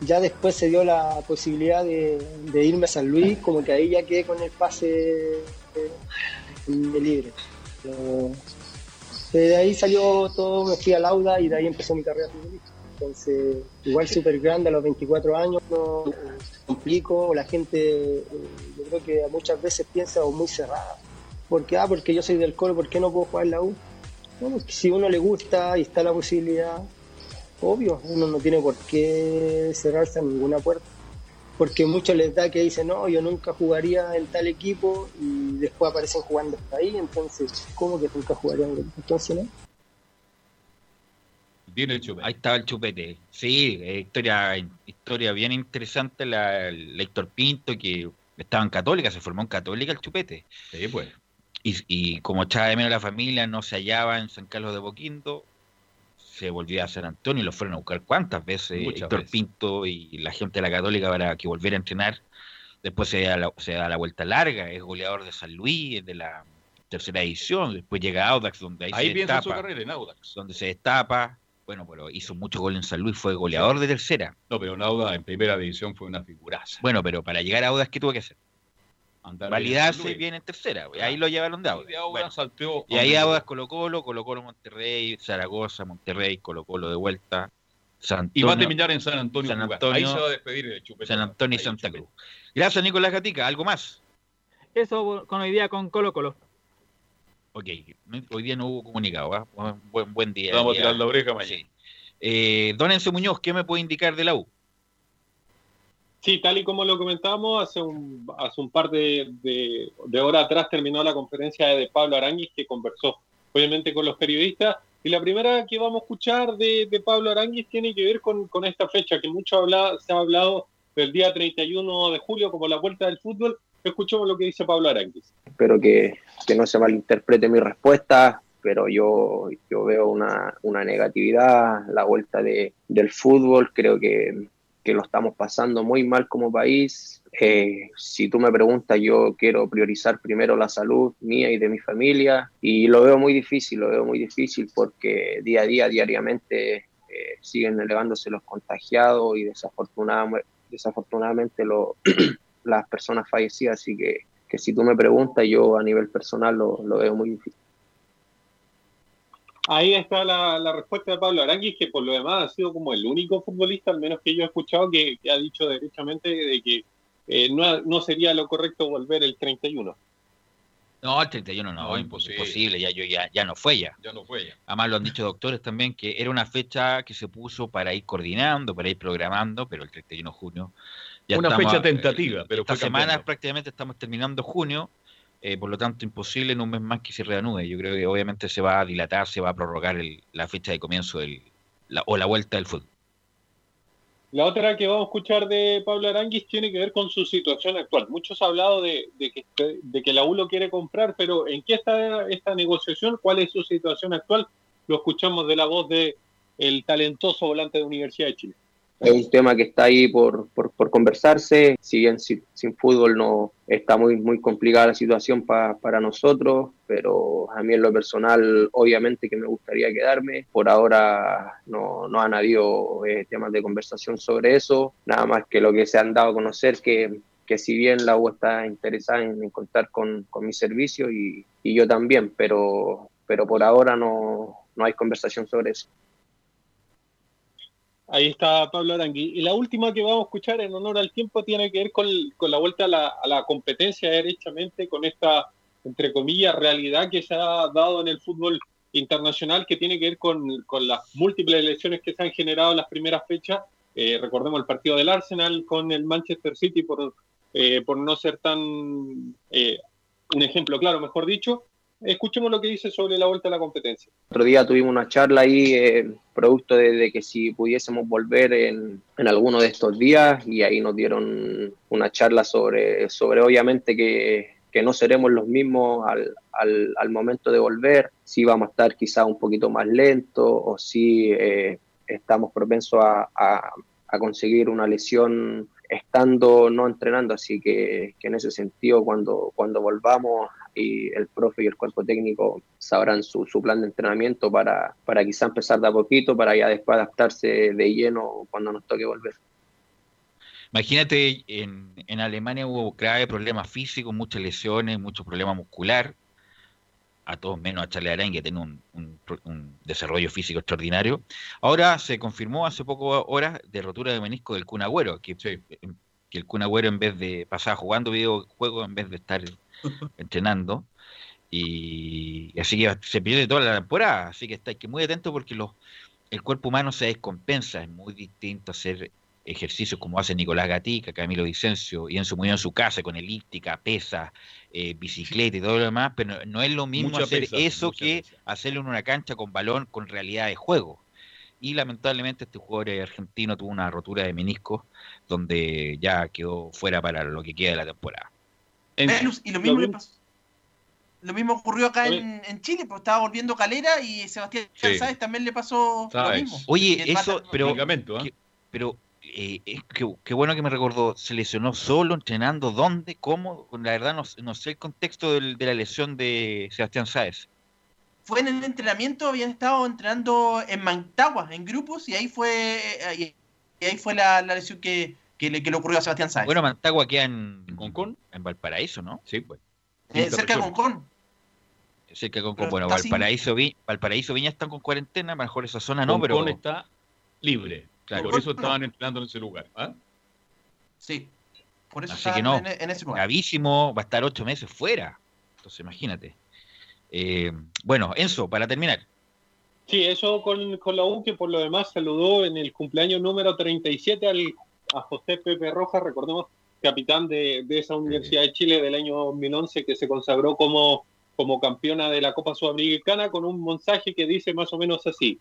Ya después se dio la posibilidad de, irme a San Luis, como que ahí ya quedé con el pase eh, de libre. Pero, de ahí salió todo, me fui al Auda y de ahí empezó mi carrera futbolística. Entonces, igual súper grande a los 24 años, no, eh, complico, la gente eh, yo creo que muchas veces piensa o muy cerrada. Porque, ah, porque yo soy del Colo, ¿por qué no puedo jugar en la U? Bueno, si a uno le gusta y está la posibilidad, obvio, uno no tiene por qué cerrarse a ninguna puerta. Porque muchos les da que dicen, no, yo nunca jugaría en tal equipo y después aparecen jugando hasta ahí, entonces, ¿cómo que nunca jugarían? Entonces, ¿no? Viene el chupete. Ahí estaba el chupete. Sí, eh, historia, historia bien interesante la, la Héctor Pinto, que estaba en Católica, se formó en Católica el chupete. Sí, pues. Y, y como echaba de menos la familia, no se hallaba en San Carlos de Boquindo, se volvió a San Antonio y lo fueron a buscar cuántas veces Muchas Héctor veces. Pinto y la gente de la Católica para que volviera a entrenar. Después se da, la, se da la vuelta larga, es goleador de San Luis, es de la tercera edición, después llega a Audax, donde ahí, Ahí se piensa su destapa, carrera en Audax. donde se destapa, bueno, pero hizo muchos goles en San Luis, fue goleador de tercera. No, pero en Audax en primera división fue una figuraza. Bueno, pero para llegar a Audax, ¿qué tuvo que hacer? Andar bien Validarse Luis. bien en tercera, güey. ahí lo llevaron de Audax. De Audax Bueno, salteó. y ahí Audax Colo Colo, Colo Colo Monterrey, Zaragoza, Monterrey, Colo Colo de vuelta, San Y va a terminar en San Antonio. San. Antonio- ahí se va a despedir de Chupete. San Antonio y Santa. Cruz. Gracias, Nicolás Gatica. ¿Algo más? Eso con hoy día con Colo Colo. Ok, hoy día no hubo comunicado, ¿va? Buen, buen, día. Vamos a día. tirar la oreja mañana. Sí. Eh, don Enzo Muñoz, ¿qué me puede indicar de la U? Sí, tal y como lo comentábamos, hace un, hace un par de, de- de horas atrás terminó la conferencia de Pablo Aranguis que conversó obviamente con los periodistas. Y la primera que vamos a escuchar de, de Pablo Aranguis tiene que ver con, con esta fecha que mucho habla, se ha hablado del día 31 de julio como la vuelta del fútbol. Escuchemos lo que dice Pablo Aranguis. espero que, que no se malinterprete mi respuesta, pero yo, yo veo una, una negatividad, la vuelta de, del fútbol, creo que, que lo estamos pasando muy mal como país. Eh, si tú me preguntas, yo quiero priorizar primero la salud mía y de mi familia y lo veo muy difícil, lo veo muy difícil porque día a día, diariamente, eh, siguen elevándose los contagiados y desafortunadamente, las personas fallecidas, así que que si tú me preguntas, yo a nivel personal lo veo muy difícil. Ahí está la, la respuesta de Pablo Aranguis, que por lo demás ha sido como el único futbolista, al menos que yo he escuchado, que, que ha dicho derechamente de que eh, no, no sería lo correcto volver el 31. No, el 31 no, No, imposible. imposible. ya, yo, ya, ya no fue ya. Ya no fue ya. Además lo han dicho doctores también, que era una fecha que se puso para ir coordinando, para ir programando, pero el 31 de junio. ya Una estamos, fecha eh, tentativa, pero Esta fue semana prácticamente estamos terminando junio, eh, por lo tanto imposible en un mes más que se reanude. Yo creo que obviamente se va a dilatar, se va a prorrogar el- la fecha de comienzo del, o la vuelta del fútbol. La otra que vamos a escuchar de Pablo Aranguis tiene que ver con su situación actual. Muchos han hablado de, de que, de que la U lo quiere comprar, pero ¿en qué está esta negociación? ¿Cuál es su situación actual? Lo escuchamos de la voz de el talentoso volante de Universidad de Chile. Es un tema que está ahí por, por, conversarse, si bien sin, sin fútbol no está muy, muy complicada la situación pa- para nosotros, pero a mí en lo personal obviamente que me gustaría quedarme. Por ahora no, no han habido eh, temas de conversación sobre eso, nada más que lo que se han dado a conocer que, que si bien la U está interesada en, contar con, con mi servicio y, y yo también, pero pero por ahora no, no hay conversación sobre eso. Ahí está Pablo Arangui. Y la última que vamos a escuchar en honor al tiempo tiene que ver con, con la vuelta a la, a la, competencia derechamente, con esta, entre comillas, realidad que se ha dado en el fútbol internacional, que tiene que ver con, con las múltiples elecciones que se han generado en las primeras fechas. Eh, recordemos el partido del Arsenal con el Manchester City, por, eh, por no ser tan eh, un ejemplo claro, mejor dicho. Escuchemos lo que dice sobre la vuelta a la competencia. Otro día tuvimos una charla ahí, eh, producto de, de, que si pudiésemos volver en, en, alguno de estos días, y ahí nos dieron una charla sobre, sobre obviamente que, que no seremos los mismos al, al, al, momento de volver, si vamos a estar quizá un poquito más lentos o si eh, estamos propensos a, a, a conseguir una lesión estando no entrenando, así que, que, en ese sentido cuando, cuando volvamos y el profe y el cuerpo técnico sabrán su, su plan de entrenamiento para, para quizá empezar de a poquito, para ya después adaptarse de lleno cuando nos toque volver. Imagínate, en, en Alemania hubo grave problemas físicos, muchas lesiones, muchos problemas muscular, a todos menos a Charlie Arain, que tiene un, un, un, desarrollo físico extraordinario. Ahora se confirmó hace poco horas de rotura de menisco del Kun Agüero, que, sí. que el Kun Agüero en vez de pasar jugando videojuegos, en vez de estar entrenando, y así que se pierde toda la temporada, así que está que muy atento porque los, el cuerpo humano se descompensa, es muy distinto hacer ejercicios como hace Nicolás Gatica, Camilo Vicencio, y en su en su casa con elíptica, pesa, eh, bicicleta y todo lo demás, pero no es lo mismo mucha hacer pesa, eso que pesa. hacerlo en una cancha con balón con realidad de juego. Y lamentablemente este jugador argentino tuvo una rotura de menisco donde ya quedó fuera para lo que queda de la temporada. En, y lo mismo, lo, pasó, lo mismo ocurrió acá en, en, Chile, pues estaba volviendo Calera y Sebastián sí. Sáez también le pasó ¿Sabes? lo mismo. Oye, eso, pero, ¿eh? que, pero eh, qué, qué, bueno que me recordó, se lesionó solo, entrenando, ¿dónde? ¿Cómo? La verdad no, no sé el contexto del, de la lesión de Sebastián Sáez. Fue en el entrenamiento, habían estado entrenando en Mantagua, en grupos, y ahí fue y ahí fue la, la lesión que, que, le, que, le, ocurrió a Sebastián Sáez. Bueno, Mantagua queda en, ¿En Concón, en Valparaíso, ¿no? Sí, pues. Eh, cerca de Concón. Cerca de Concón. Bueno, Valparaíso, Vi, Valparaíso, Viña están con cuarentena, a lo mejor esa zona no, pero... está libre. Claro, por eso estaban no. entrenando en ese lugar. ¿ah? Sí, por eso Así que no, en, en, ese lugar. Gravísimo, va a estar ocho meses fuera. Entonces, imagínate. Eh, bueno, Enzo, para terminar. Sí, eso con, con, la U, que por lo demás saludó en el cumpleaños número 37 al, a José Pepe Rojas, recordemos, capitán de, de esa Universidad de Chile del año 2011, que se consagró como, como campeona de la Copa Sudamericana, con un mensaje que dice más o menos así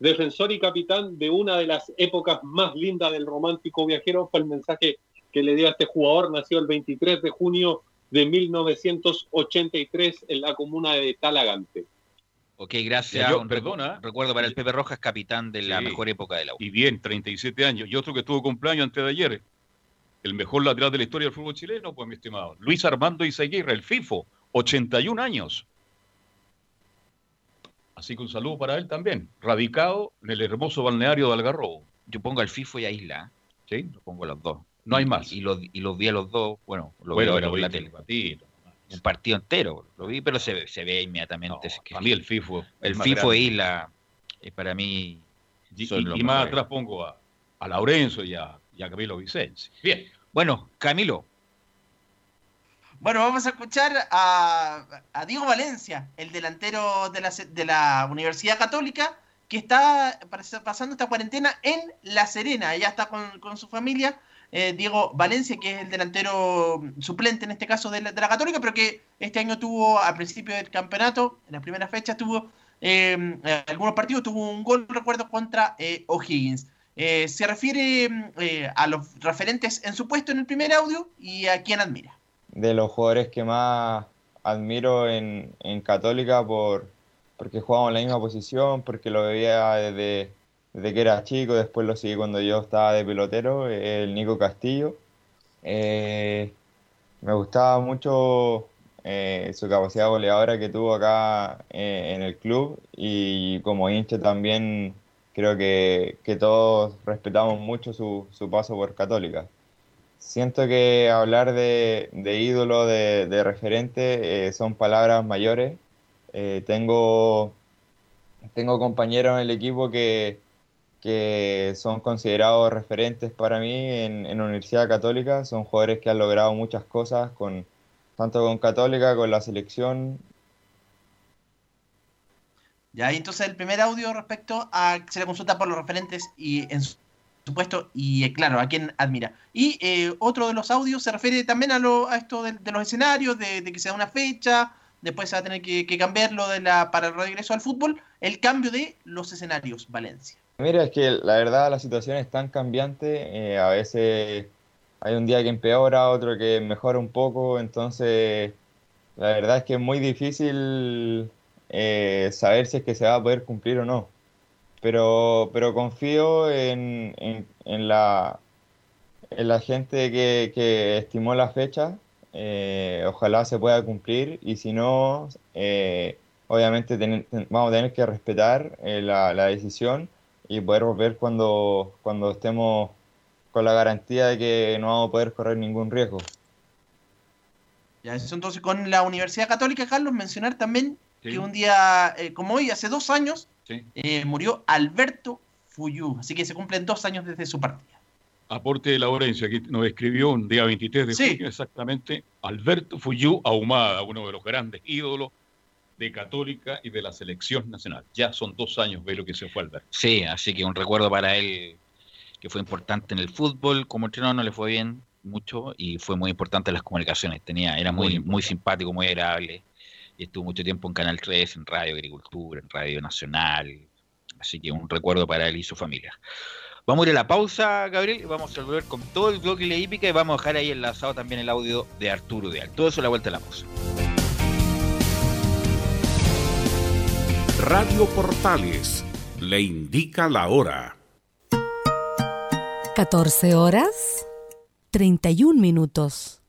defensor y capitán de una de las épocas más lindas del romántico viajero, fue el mensaje que le dio a este jugador, nació el 23 de junio de 1983 en la comuna de Talagante. Ok, gracias. Yo, perdona. Recuerdo para el Pepe Rojas, capitán de la sí, mejor época de la U. Y bien, 37 años. Y otro que tuvo cumpleaños antes de ayer. El mejor lateral de la historia del fútbol chileno, pues mi estimado. Luis Armando Izaguirre, el FIFO, 81 años. Así que un saludo para él también, radicado en el hermoso balneario de Algarrobo. Yo pongo al FIFO y a Isla, ¿sí? Lo pongo a los dos. No hay más. Y, los, y los vi a los dos, bueno, lo bueno, vi en la tele. Patito, un partido entero, lo vi, pero se, se ve inmediatamente. No, es que a mí el FIFO. El FIFO e Isla, es para mí. Y, y, y más atrás pongo a, a Laurenzo y a, y a Camilo Vicenzi. Bien. Bueno, Camilo, bueno, vamos a escuchar a, a Diego Valencia, el delantero de la, de la, Universidad Católica, que está pasando esta cuarentena en La Serena. Ella está con, con su familia. Eh, Diego Valencia, que es el delantero suplente en este caso de la, Católica, pero que este año tuvo, al principio del campeonato, en las primeras fechas, tuvo eh, algunos partidos, tuvo un gol, recuerdo, contra eh, O'Higgins. se refiere eh, a los referentes en su puesto en el primer audio y a quién admira de los jugadores que más admiro en, en Católica por, porque jugábamos en la misma posición, porque lo veía desde, desde que era chico, después lo seguí cuando yo estaba de pelotero, el Nico Castillo. Eh, me gustaba mucho eh, su capacidad goleadora que tuvo acá eh, en el club y como hincha también creo que, que todos respetamos mucho su, su paso por Católica. Siento que hablar de, ídolo, de, de referente, son palabras mayores, tengo, tengo compañeros en el equipo que, que son considerados referentes para mí en, en Universidad Católica. Son jugadores que han logrado muchas cosas, con, tanto con Católica, con la selección. Ya, y entonces el primer audio respecto a que se le consulta por los referentes y en su puesto y eh, claro, a quién admira. Y eh, otro de los audios se refiere también a, lo, a esto de, de los escenarios, de, de que se da una fecha, después se va a tener que, que cambiarlo de la, para el regreso al fútbol, el cambio de los escenarios, Valencia. Mira, es que la verdad la situación es tan cambiante, eh, a veces hay un día que empeora, otro que mejora un poco, entonces la verdad es que es muy difícil eh, saber si es que se va a poder cumplir o no. Pero, pero confío en, en, la, en la gente que, estimó la fecha, eh, ojalá se pueda cumplir y si no, obviamente vamos a tener que respetar la, la decisión y poder volver cuando, cuando estemos con la garantía de que no vamos a poder correr ningún riesgo. Ya, eso entonces con la Universidad Católica, Carlos, mencionar también Sí. que un día eh, como hoy, hace dos años, Sí. eh, murió Alberto Fuyú, así que se cumplen dos años desde su partida. Aporte de Laurencia, que nos escribió un día 23 de Sí. junio exactamente, Alberto Fuyú Ahumada, uno de los grandes ídolos de Católica y de la selección nacional. Ya son dos años, ve lo que se fue Alberto. Sí, así que un recuerdo para él que fue importante en el fútbol. Como entrenador no le fue bien mucho y fue muy importante en las comunicaciones. Tenía, era muy, muy simpático, muy agradable. Y estuvo mucho tiempo en Canal 3, en Radio Agricultura, en Radio Nacional. Así que un recuerdo para él y su familia. Vamos a ir a la pausa, Gabriel, y vamos a volver con todo el bloque de la hípica y vamos a dejar ahí enlazado también el audio de Arturo Deal. Todo eso a la vuelta de la pausa. Radio Portales le indica la hora. 14 horas 31 minutos.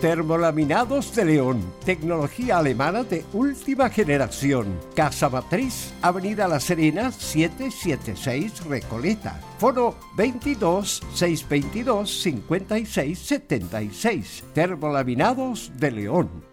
Termolaminados de León, tecnología alemana de última generación. Casa Matriz, Avenida La Serena, 776 Recoleta. Foro 22 622 56 76. Termolaminados de León.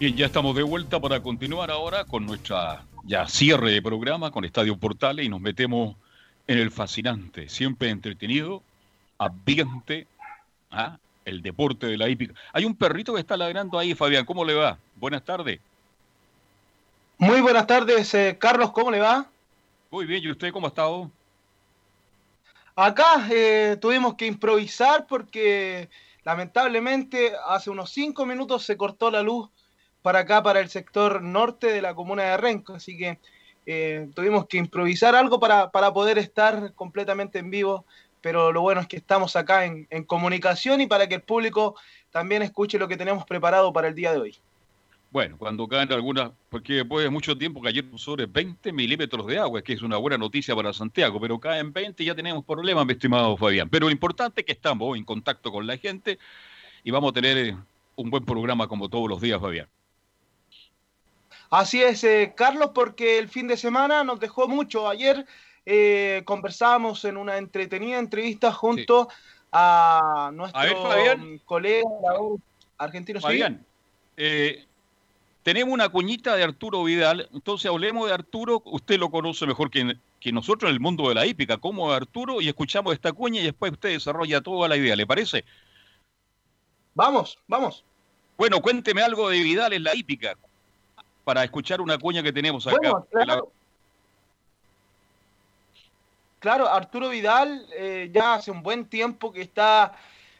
Bien, ya estamos de vuelta para continuar ahora con nuestra ya cierre de programa con Estadio Portales y nos metemos en el fascinante, siempre entretenido, ambiente, ¿ah? el deporte de la hípica. Hay un perrito que está ladrando ahí, Fabián, ¿cómo le va? Buenas tardes. Muy buenas tardes, eh, Carlos, ¿cómo le va? Muy bien, ¿y usted cómo ha estado? Acá eh, tuvimos que improvisar porque lamentablemente hace unos cinco minutos se cortó la luz para acá, para el sector norte de la comuna de Renco, así que eh, tuvimos que improvisar algo para, para, poder estar completamente en vivo, pero lo bueno es que estamos acá en, en comunicación y para que el público también escuche lo que tenemos preparado para el día de hoy. Bueno, cuando caen algunas, porque después de mucho tiempo cayeron sobre 20 milímetros de agua, que es una buena noticia para Santiago, pero caen 20 y ya tenemos problemas, mi estimado Fabián. Pero lo importante es que estamos en contacto con la gente y vamos a tener eh, un buen programa como todos los días, Fabián. Así es, eh, Carlos, porque el fin de semana nos dejó mucho. Ayer eh, conversábamos en una entretenida entrevista junto sí. a nuestro a ver, Fabián, colega argentino. Fabián, eh, tenemos una cuñita de Arturo Vidal, entonces hablemos de Arturo, usted lo conoce mejor que, que nosotros en el mundo de la hípica, como Arturo, y escuchamos esta cuña y después usted desarrolla toda la idea, ¿le parece? Vamos, vamos. Bueno, cuénteme algo de Vidal en la hípica, para escuchar una cuña que tenemos acá. Bueno, claro. claro, Arturo Vidal eh, ya hace un buen tiempo que está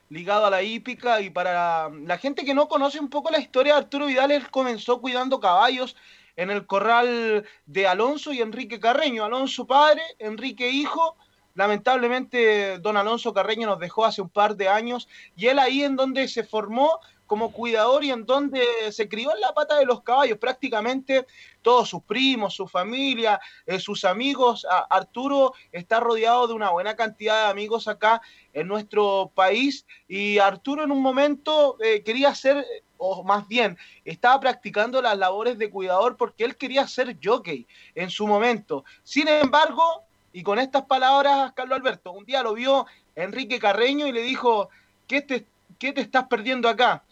ligado a la hípica y para la gente que no conoce un poco la historia de Arturo Vidal, él comenzó cuidando caballos en el corral de Alonso y Enrique Carreño. Alonso padre, Enrique hijo. Lamentablemente don Alonso Carreño nos dejó hace un par de años y él ahí en donde se formó como cuidador y en donde se crió en la pata de los caballos. Prácticamente todos sus primos, su familia, eh, sus amigos. Arturo está rodeado de una buena cantidad de amigos acá en nuestro país y Arturo en un momento eh, quería ser, o más bien, estaba practicando las labores de cuidador porque él quería ser jockey en su momento. Sin embargo, y con estas palabras, Carlos Alberto, un día lo vio Enrique Carreño y le dijo, ¿qué te, qué te estás perdiendo acá?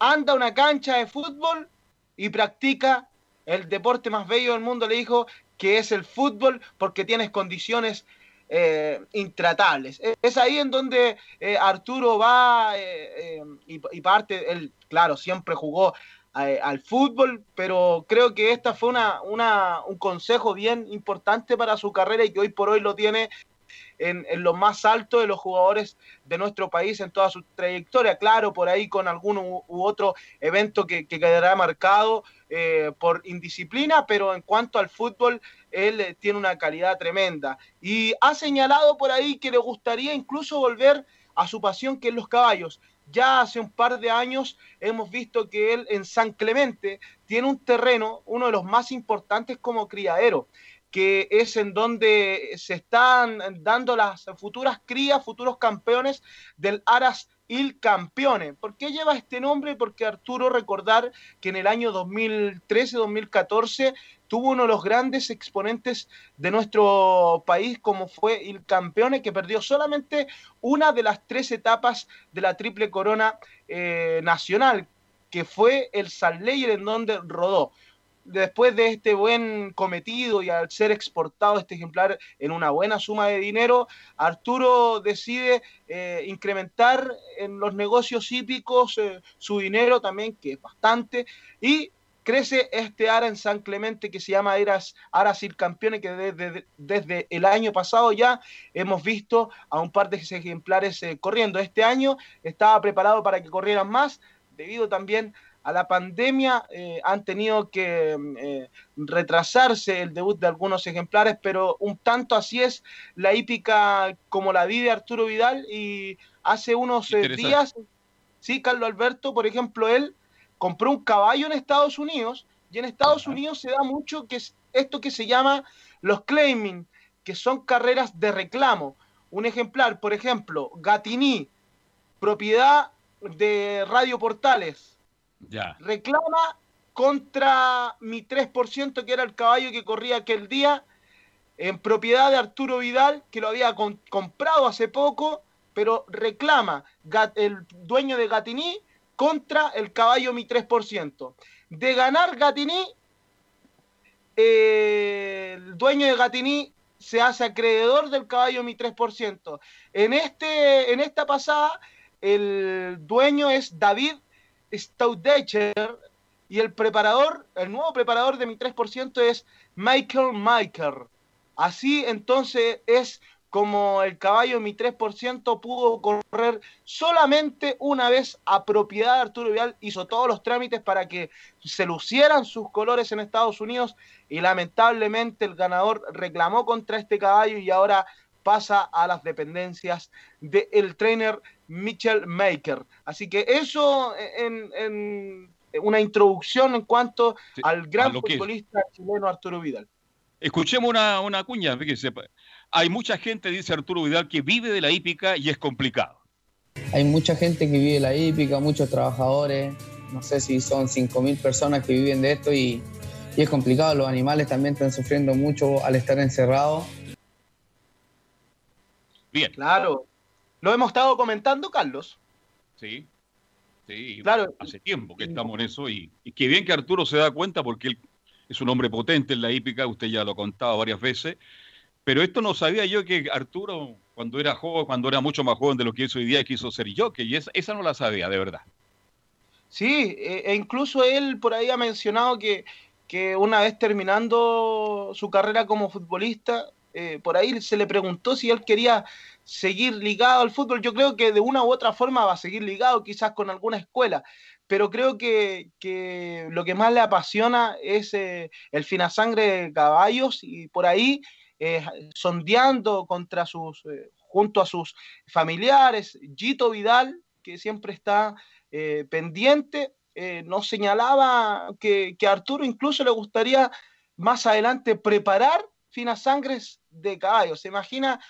Anda a una cancha de fútbol y practica el deporte más bello del mundo, le dijo, que es el fútbol, porque tienes condiciones eh, intratables. Es ahí en donde eh, Arturo va eh, y, y, parte, él, claro, siempre jugó al fútbol, pero creo que esta fue una, una, un consejo bien importante para su carrera y que hoy por hoy lo tiene en, en, lo más alto de los jugadores de nuestro país en toda su trayectoria. Claro, por ahí con algún u, otro evento que, que quedará marcado eh, por indisciplina, pero en cuanto al fútbol, él eh, tiene una calidad tremenda. Y ha señalado por ahí que le gustaría incluso volver a su pasión, que es los caballos. Ya hace un par de años hemos visto que él en San Clemente tiene un terreno, uno de los más importantes como criadero que es en donde se están dando las futuras crías, futuros campeones del Aras Il Campione. ¿Por qué lleva este nombre? Porque Arturo recordar que en el año 2013-2014 tuvo uno de los grandes exponentes de nuestro país como fue Il Campione, que perdió solamente una de las tres etapas de la triple corona eh, nacional, que fue el Sanleyer en donde rodó después de este buen cometido y al ser exportado este ejemplar en una buena suma de dinero, Arturo decide eh, incrementar en los negocios hípicos eh, su dinero también, que es bastante, y crece este ara en San Clemente que se llama Aras, Aras Campeones, que desde, desde, el año pasado ya hemos visto a un par de ejemplares eh, corriendo. Este año estaba preparado para que corrieran más, debido también a la pandemia eh, han tenido que eh, retrasarse el debut de algunos ejemplares, pero un tanto así es la hípica como la vive Arturo Vidal y hace unos eh, días, sí, Carlos Alberto, por ejemplo, él compró un caballo en Estados Unidos y en Estados Ajá. Unidos se da mucho que es esto que se llama los claiming, que son carreras de reclamo. Un ejemplar, por ejemplo, Gatini, propiedad de Radio Portales, reclama contra mi 3%, que era el caballo que corría aquel día, en propiedad de Arturo Vidal, que lo había comprado hace poco, pero reclama el dueño de Gatiní contra el caballo mi 3%. De ganar Gatini, eh, el dueño de Gatini se hace acreedor del caballo Mi 3%. En, este, en esta pasada, el dueño es David Staudecher y el preparador, el nuevo preparador de Mi 3% es Michael Michael. Así entonces es como el caballo Mi 3% pudo correr solamente una vez a propiedad de Arturo Vidal, hizo todos los trámites para que se lucieran sus colores en Estados Unidos y lamentablemente el ganador reclamó contra este caballo y ahora pasa a las dependencias del trainer Mitchell Maker. Así que eso en, en una introducción en cuanto al gran futbolista chileno Arturo Vidal. Escuchemos una, una cuña. Hay mucha gente, dice Arturo Vidal, que vive de la hípica y es complicado. Hay mucha gente que vive de la hípica, muchos trabajadores, no sé si son 5.000 personas que viven de esto y, y es complicado. Los animales también están sufriendo mucho al estar encerrados. Bien. Claro. Lo hemos estado comentando, Carlos. Sí. Sí, Claro. hace tiempo que estamos en eso y, y qué bien que Arturo se da cuenta porque él es un hombre potente en la hípica, usted ya lo ha contado varias veces, pero esto no sabía yo que Arturo, cuando era joven, cuando era mucho más joven de lo que es hoy día, quiso ser yo, que esa, esa no la sabía, de verdad. Sí, e e incluso él por ahí ha mencionado que, que una vez terminando su carrera como futbolista, eh, por ahí se le preguntó si él quería seguir ligado al fútbol. Yo creo que de una u otra forma va a seguir ligado, quizás con alguna escuela, pero creo que, que lo que más le apasiona es eh, el finasangre de caballos y por ahí eh, sondeando contra sus, eh, junto a sus familiares, Gito Vidal, que siempre está eh, pendiente, nos señalaba que, que Arturo incluso le gustaría más adelante preparar finasangres de caballos. ¿Se imagina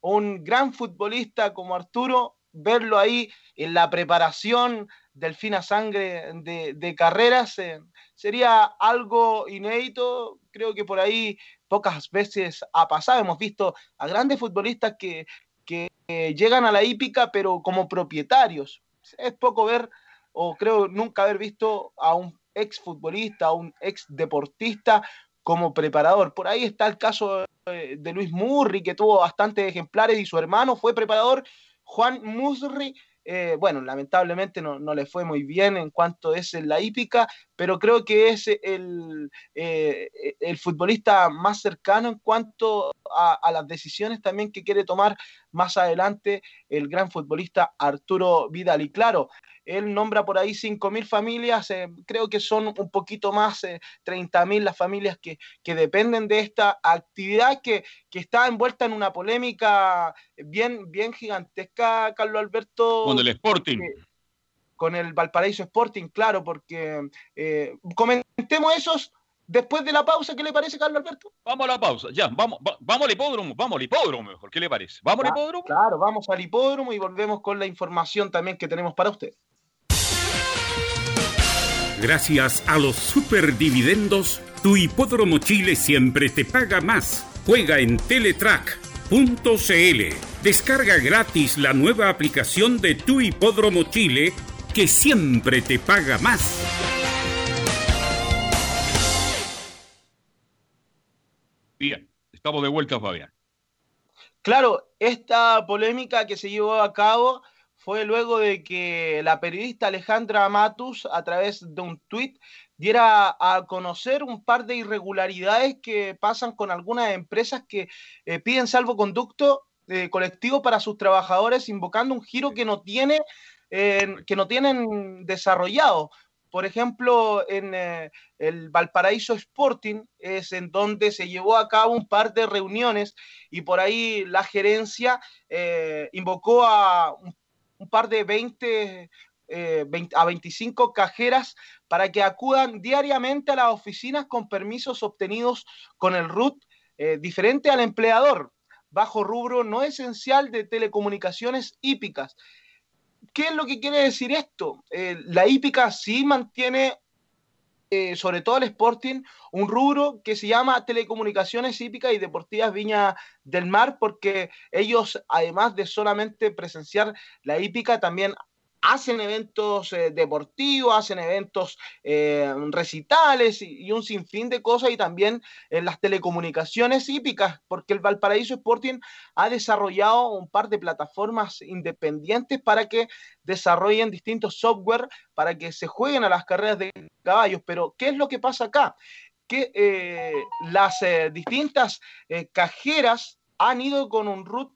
un gran futbolista como Arturo, verlo ahí en la preparación del fina sangre de, carreras? eh, sería algo inédito. Creo que por ahí pocas veces ha pasado. Hemos visto a grandes futbolistas que, que llegan a la hípica, pero como propietarios. Es poco ver, o creo nunca haber visto a un ex futbolista, a un ex deportista como preparador. Por ahí está el caso eh, de Luis Murri, que tuvo bastantes ejemplares y su hermano fue preparador, Juan Musri. eh, bueno, lamentablemente no, no le fue muy bien en cuanto es en la hípica, pero creo que es el, eh, el futbolista más cercano en cuanto a, a las decisiones también que quiere tomar más adelante el gran futbolista Arturo Vidal. Y claro, él nombra por ahí 5.000 familias, eh, creo que son un poquito más, eh, 30.000 las familias que, que dependen de esta actividad que, que está envuelta en una polémica bien, bien gigantesca, Carlos Alberto. Con el Sporting. Con el Valparaíso Sporting, claro, porque eh, comentemos esos después de la pausa, ¿qué le parece, Carlos Alberto? Vamos a la pausa, ya, vamos, va- vamos al hipódromo, vamos al hipódromo mejor, ¿qué le parece? ¿Vamos al hipódromo? Claro, vamos al hipódromo y volvemos con la información también que tenemos para usted. Gracias a los superdividendos, tu hipódromo Chile siempre te paga más. Juega en Teletrack.cl. Descarga gratis la nueva aplicación de tu hipódromo Chile que siempre te paga más. Bien, estamos de vuelta, Fabián. Claro, esta polémica que se llevó a cabo fue luego de que la periodista Alejandra Matus, a través de un tuit, diera a conocer un par de irregularidades que pasan con algunas empresas que eh, piden salvoconducto eh, colectivo para sus trabajadores, invocando un giro que no tiene, eh, que no tienen desarrollado. Por ejemplo, en eh, el Valparaíso Sporting es en donde se llevó a cabo un par de reuniones y por ahí la gerencia eh, invocó a un, par de 20, eh, 20 a 25 cajeras para que acudan diariamente a las oficinas con permisos obtenidos con el RUT eh, diferente al empleador, bajo rubro no esencial de telecomunicaciones hípicas. ¿Qué es lo que quiere decir esto? Eh, la hípica sí mantiene, eh, sobre todo el Sporting, un rubro que se llama Telecomunicaciones Hípicas y Deportivas Viña del Mar, porque ellos, además de solamente presenciar la hípica, también hacen eventos eh, deportivos, hacen eventos eh, recitales y, un sinfín de cosas y también en las telecomunicaciones hípicas, porque el Valparaíso Sporting ha desarrollado un par de plataformas independientes para que desarrollen distintos software para que se jueguen a las carreras de caballos. Pero, ¿qué es lo que pasa acá? Que eh, las eh, distintas eh, cajeras han ido con un root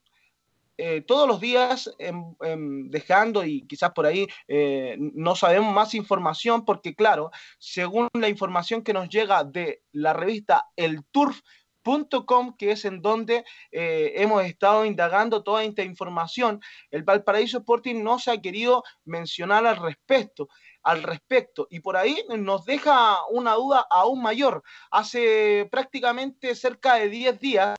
eh, todos los días em, em, dejando y quizás por ahí eh, no sabemos más información porque claro, según la información que nos llega de la revista El Turf.com, que es en donde eh, hemos estado indagando toda esta información, el Valparaíso Sporting no se ha querido mencionar al respecto al respecto. Y por ahí nos deja una duda aún mayor. Hace prácticamente cerca de 10 días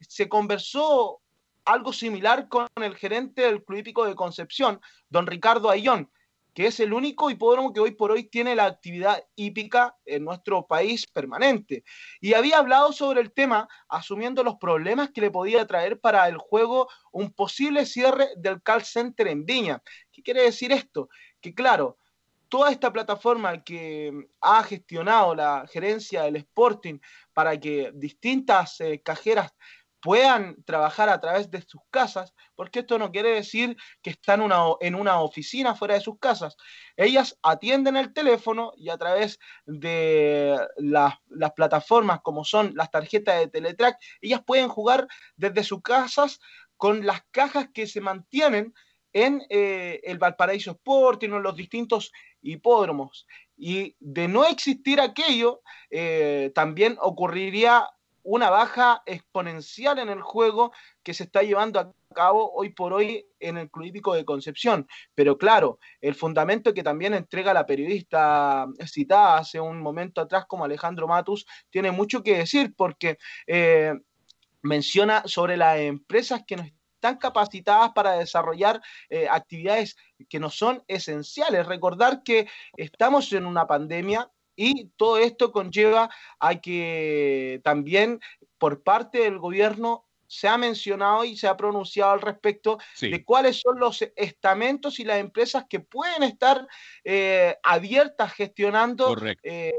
se conversó algo similar con el gerente del Club Hípico de Concepción, don Ricardo Ayón, que es el único hipódromo que hoy por hoy tiene la actividad hípica en nuestro país permanente. Y había hablado sobre el tema, asumiendo los problemas que le podía traer para el juego un posible cierre del call center en Viña. ¿Qué quiere decir esto? Que claro, toda esta plataforma que ha gestionado la gerencia del Sporting para que distintas eh, cajeras puedan trabajar a través de sus casas, porque esto no quiere decir que están en una oficina fuera de sus casas. Ellas atienden el teléfono y a través de las, las plataformas como son las tarjetas de Teletrack, ellas pueden jugar desde sus casas con las cajas que se mantienen en eh, el Valparaíso Sporting o en los distintos hipódromos. Y de no existir aquello, eh, también ocurriría una baja exponencial en el juego que se está llevando a cabo hoy por hoy en el Club de Concepción. Pero claro, el fundamento que también entrega la periodista citada hace un momento atrás como Alejandro Matus tiene mucho que decir porque eh, menciona sobre las empresas que nos están capacitadas para desarrollar eh, actividades que no son esenciales. Recordar que estamos en una pandemia y todo esto conlleva a que también por parte del gobierno se ha mencionado y se ha pronunciado al respecto Sí. de cuáles son los estamentos y las empresas que pueden estar eh, abiertas gestionando eh,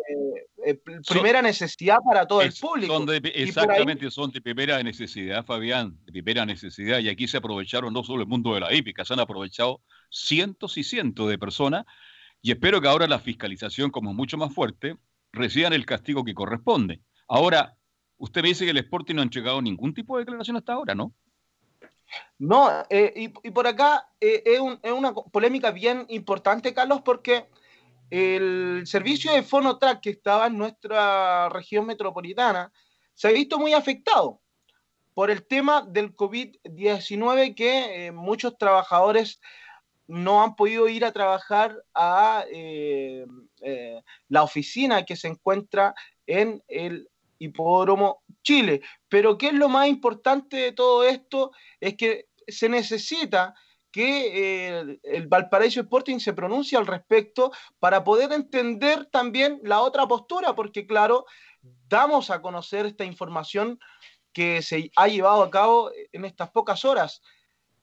eh, primera necesidad para todo el público. son de- Y por ahí- exactamente, son de primera necesidad, Fabián, de primera necesidad. Y aquí se aprovecharon no solo el mundo de la hípica, se han aprovechado cientos y cientos de personas. Y espero que ahora la fiscalización, como mucho más fuerte, reciban el castigo que corresponde. Ahora, usted me dice que el Sporting no ha entregado ningún tipo de declaración hasta ahora, ¿no? No, eh, y, por acá eh, es, un- es una polémica bien importante, Carlos, porque el servicio de Fonotrack que estaba en nuestra región metropolitana se ha visto muy afectado por el tema del COVID-19 que eh, muchos trabajadores no han podido ir a trabajar a eh, eh, la oficina que se encuentra en el Hipódromo Chile. Pero ¿qué es lo más importante de todo esto? Es que se necesita que eh, el Valparaíso Sporting se pronuncie al respecto para poder entender también la otra postura, porque claro, damos a conocer esta información que se ha llevado a cabo en estas pocas horas,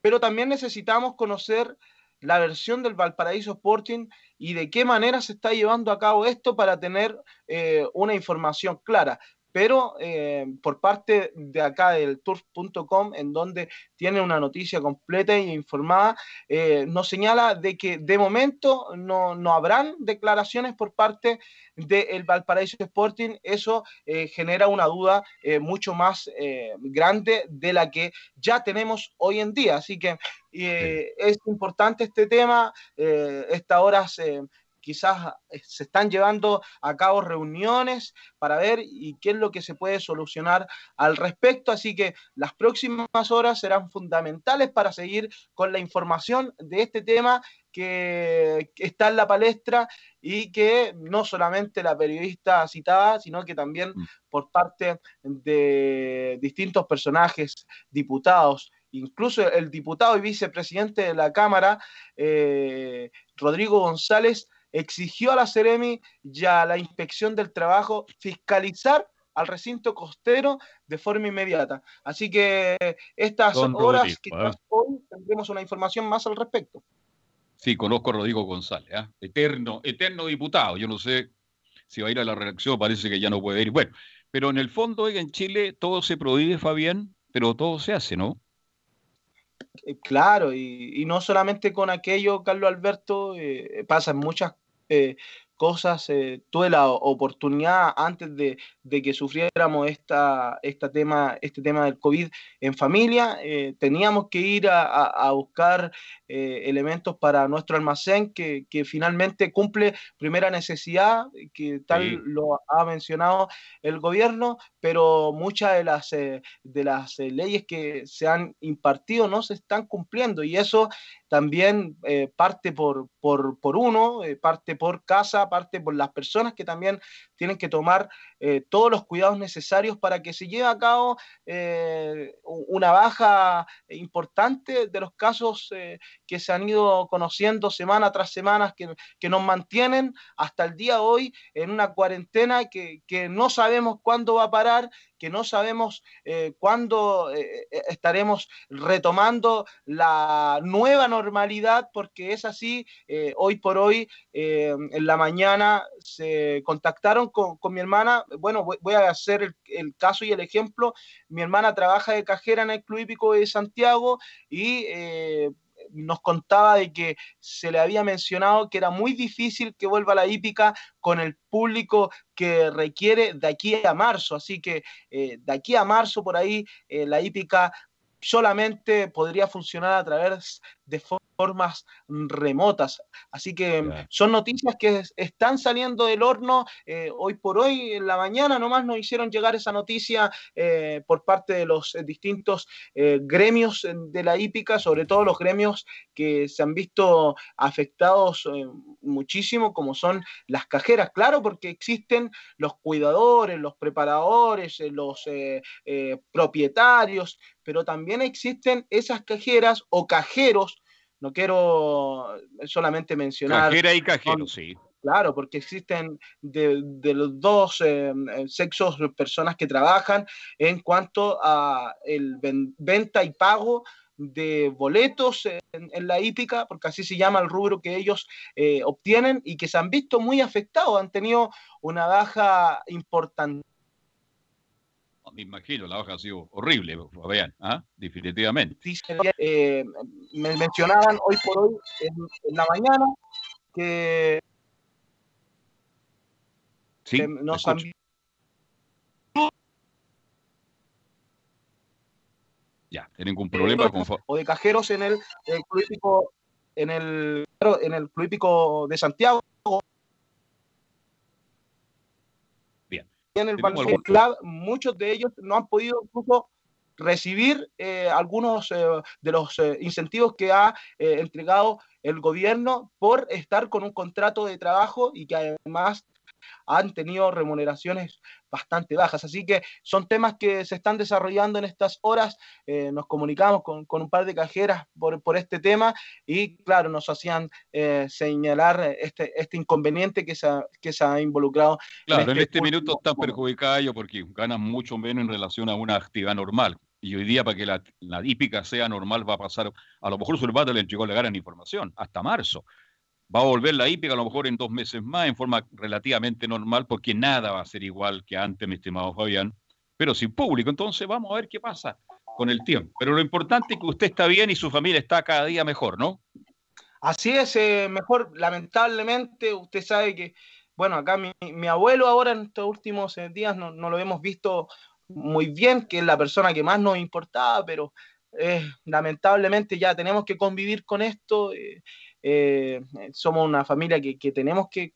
pero también necesitamos conocer la versión del Valparaíso Sporting y de qué manera se está llevando a cabo esto para tener eh, una información clara. Pero eh, por parte de acá del turf.com, en donde tiene una noticia completa e informada, eh, nos señala de que de momento no, no habrán declaraciones por parte del Valparaíso Sporting. Eso eh, genera una duda mucho más grande de la que ya tenemos hoy en día. Así que es importante este tema. Estas horas quizás eh, se están llevando a cabo reuniones para ver y qué es lo que se puede solucionar al respecto. Así que las próximas horas serán fundamentales para seguir con la información de este tema que, que está en la palestra y que no solamente la periodista citada, sino que también por parte de distintos personajes, diputados, incluso el diputado y vicepresidente de la Cámara, eh, Rodrigo González, exigió a la Ceremi y a la Inspección del Trabajo fiscalizar al recinto costero de forma inmediata. Así que estas Don horas, Rodrigo, quizás ¿eh? hoy tendremos una información más al respecto. Sí, conozco a Rodrigo González, ¿ah? eterno, eterno diputado. Yo no sé si va a ir a la redacción, parece que ya no puede ir. Bueno, pero en el fondo, oiga, en Chile todo se prohíbe, Fabián, pero todo se hace, ¿no? Eh, Claro, y, y no solamente con aquello, Carlos Alberto, eh, pasan muchas eh, cosas. eh, tuve la oportunidad antes de, de que sufriéramos esta, esta tema, este tema del COVID en familia, eh, teníamos que ir a, a- a buscar eh, elementos para nuestro almacén que, que finalmente cumple primera necesidad, que tal Sí. lo ha mencionado el gobierno, pero muchas de las, de las leyes que se han impartido no se están cumpliendo y eso también eh, parte por, por, por uno, eh, parte por casa, parte por las personas que también tienen que tomar eh, todos los cuidados necesarios para que se lleve a cabo eh, una baja importante de los casos eh, que se han ido conociendo semana tras semana, que, que nos mantienen hasta el día de hoy en una cuarentena que, que no sabemos cuándo va a parar, que no sabemos eh, cuándo eh, estaremos retomando la nueva normalidad, porque es así, hoy por hoy, en la mañana se contactaron con, con mi hermana, bueno, voy, a hacer el, el caso y el ejemplo, mi hermana trabaja de cajera en el Club Hípico de Santiago y... eh, nos contaba de que se le había mencionado que era muy difícil que vuelva la hípica con el público que requiere de aquí a marzo. Así que eh, de aquí a marzo por ahí eh, la hípica solamente podría funcionar a través de formas remotas. Así que son noticias que es- están saliendo del horno. eh, hoy por hoy, en la mañana, nomás nos hicieron llegar esa noticia eh, por parte de los eh, distintos eh, gremios de la hípica, sobre todo los gremios que se han visto afectados muchísimo, como son las cajeras, claro, porque existen los cuidadores, los preparadores, los propietarios, pero también existen esas cajeras o cajeros, no quiero solamente mencionar... Cajera y cajero, sí. Claro, porque existen de, de los dos eh, eh, sexos personas que trabajan en cuanto a el ven- venta y pago de boletos en, en la hípica, porque así se llama el rubro que ellos eh, obtienen y que se han visto muy afectados, han tenido una baja importante. Me imagino, la baja ha sido horrible, Fabián, ¿ah? definitivamente. Eh, me mencionaban hoy por hoy en, en la mañana que Sí, eh, nos. Ya, tienen un problema con... Fa- o de cajeros en el, el Club Hípico- en el en el Club Hípico de Santiago Bien. y en el algún- Club, muchos de ellos no han podido incluso recibir eh, algunos eh, de los eh, incentivos que ha eh, entregado el gobierno por estar con un contrato de trabajo y que además han tenido remuneraciones bastante bajas. Así que son temas que se están desarrollando en estas horas. Eh, nos comunicamos con, con un par de cajeras por, por este tema y, claro, nos hacían eh, señalar este, este inconveniente que se ha, que se ha involucrado. Claro, en este último minuto están perjudicados ellos porque ganan mucho menos en relación a una actividad normal. Y hoy día, para que la, la hípica sea normal, va a pasar, a lo mejor Survata le entregó la gran información, hasta marzo. Va a volver la hípica a lo mejor en dos meses más, en forma relativamente normal, porque nada va a ser igual que antes, mi estimado Fabián, pero sin público. Entonces vamos a ver qué pasa con el tiempo. Pero lo importante es que usted está bien y su familia está cada día mejor, ¿no? Así es, eh, mejor, lamentablemente, usted sabe que, bueno, acá mi, mi abuelo ahora en estos últimos eh, días no, lo hemos visto muy bien, que es la persona que más nos importaba, pero eh, lamentablemente ya tenemos que convivir con esto. Eh, somos una familia que, que tenemos que,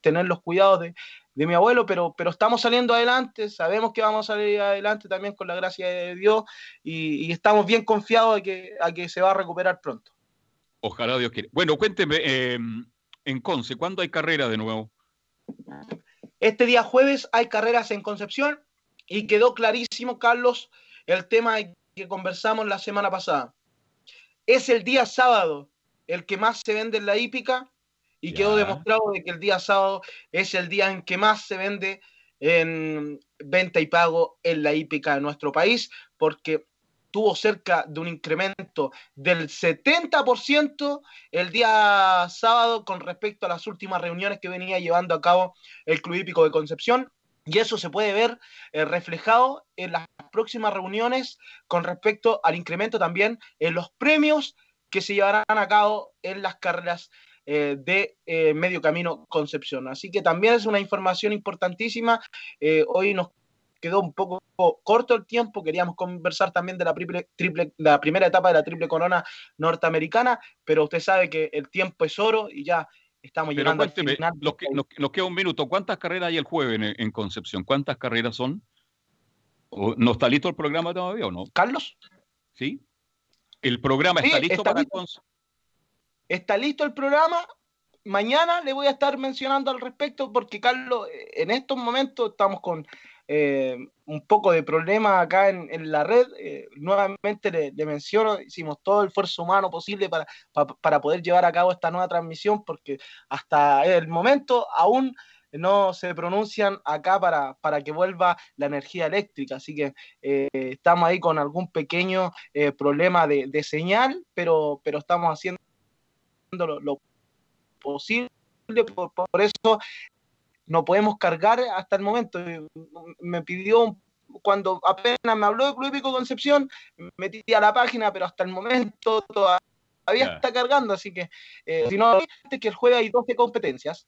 tener los cuidados de, de mi abuelo, pero, pero estamos saliendo adelante, sabemos que vamos a salir adelante también con la gracia de Dios y, y estamos bien confiados de que, a que se va a recuperar pronto. Ojalá Dios quiera. Bueno, cuénteme, eh, en Conce, ¿cuándo hay carrera de nuevo? Este día jueves hay carreras en Concepción y quedó clarísimo, Carlos, el tema que conversamos la semana pasada. Es el día sábado el que más se vende en la hípica y quedó demostrado de que el día sábado es el día en que más se vende en venta y pago en la hípica de nuestro país, porque estuvo cerca de un incremento del 70% el día sábado con respecto a las últimas reuniones que venía llevando a cabo el Club Hípico de Concepción. Y eso se puede ver eh, reflejado en las próximas reuniones con respecto al incremento también en los premios que se llevarán a cabo en las carreras eh, de eh, Medio Camino Concepción. Así que también es una información importantísima. hoy nos quedó un poco corto el tiempo, queríamos conversar también de la, triple, la primera etapa de la triple corona norteamericana, pero usted sabe que el tiempo es oro y ya estamos llegando al final. nos, queda un minuto, ¿cuántas carreras hay el jueves en, Concepción? ¿Cuántas carreras son? ¿No está listo el programa todavía o no? Carlos. ¿Sí? ¿El programa está listo para Está listo el programa, mañana le voy a estar mencionando al respecto porque Carlos, en estos momentos estamos con eh, un poco de problema acá en, la red. Eh, nuevamente le, menciono, hicimos todo el esfuerzo humano posible para, para, poder llevar a cabo esta nueva transmisión, porque hasta el momento aún no se pronuncian acá para, para que vuelva la energía eléctrica. Así que eh, estamos ahí con algún pequeño problema de, señal, pero, pero estamos haciendo lo, posible. Por, por, eso no podemos cargar hasta el momento. Me pidió, cuando apenas me habló de Club Hípico Concepción, metí a la página, pero hasta el momento todavía está cargando, así que eh, si no, que el jueves hay 12 competencias.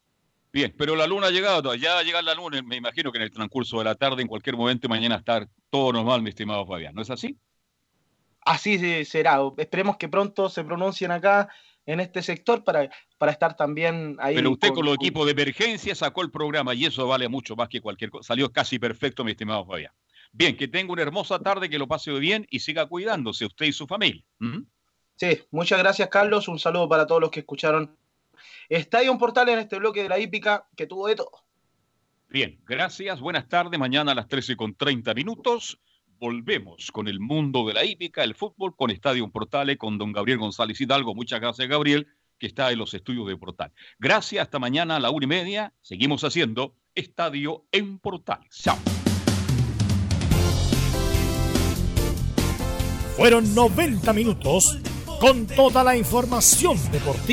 Bien, pero la luna ha llegado, ya va a llegar la luna, me imagino que en el transcurso de la tarde, en cualquier momento, mañana estar todo normal, mi estimado Fabián, ¿no es así? Así será, esperemos que pronto se pronuncien acá en este sector para, para estar también ahí. Pero usted con, los equipos de emergencia sacó el programa y eso vale mucho más que cualquier cosa. Salió casi perfecto, mi estimado Fabián. Bien, que tenga una hermosa tarde, que lo pase bien y siga cuidándose usted y su familia. Sí, muchas gracias, Carlos. Un saludo para todos los que escucharon Estadio Portal en este bloque de la hípica que tuvo de todo. Bien, gracias. Buenas tardes. Mañana a las 13 con 30 minutos volvemos con el mundo de la hípica, el fútbol, con Estadio Portales, con don Gabriel González Hidalgo. Muchas gracias, Gabriel, que está en los estudios de Portal. Gracias, hasta mañana a la una y media. Seguimos haciendo Estadio en Portales. Chao. Fueron 90 minutos con toda la información deportiva.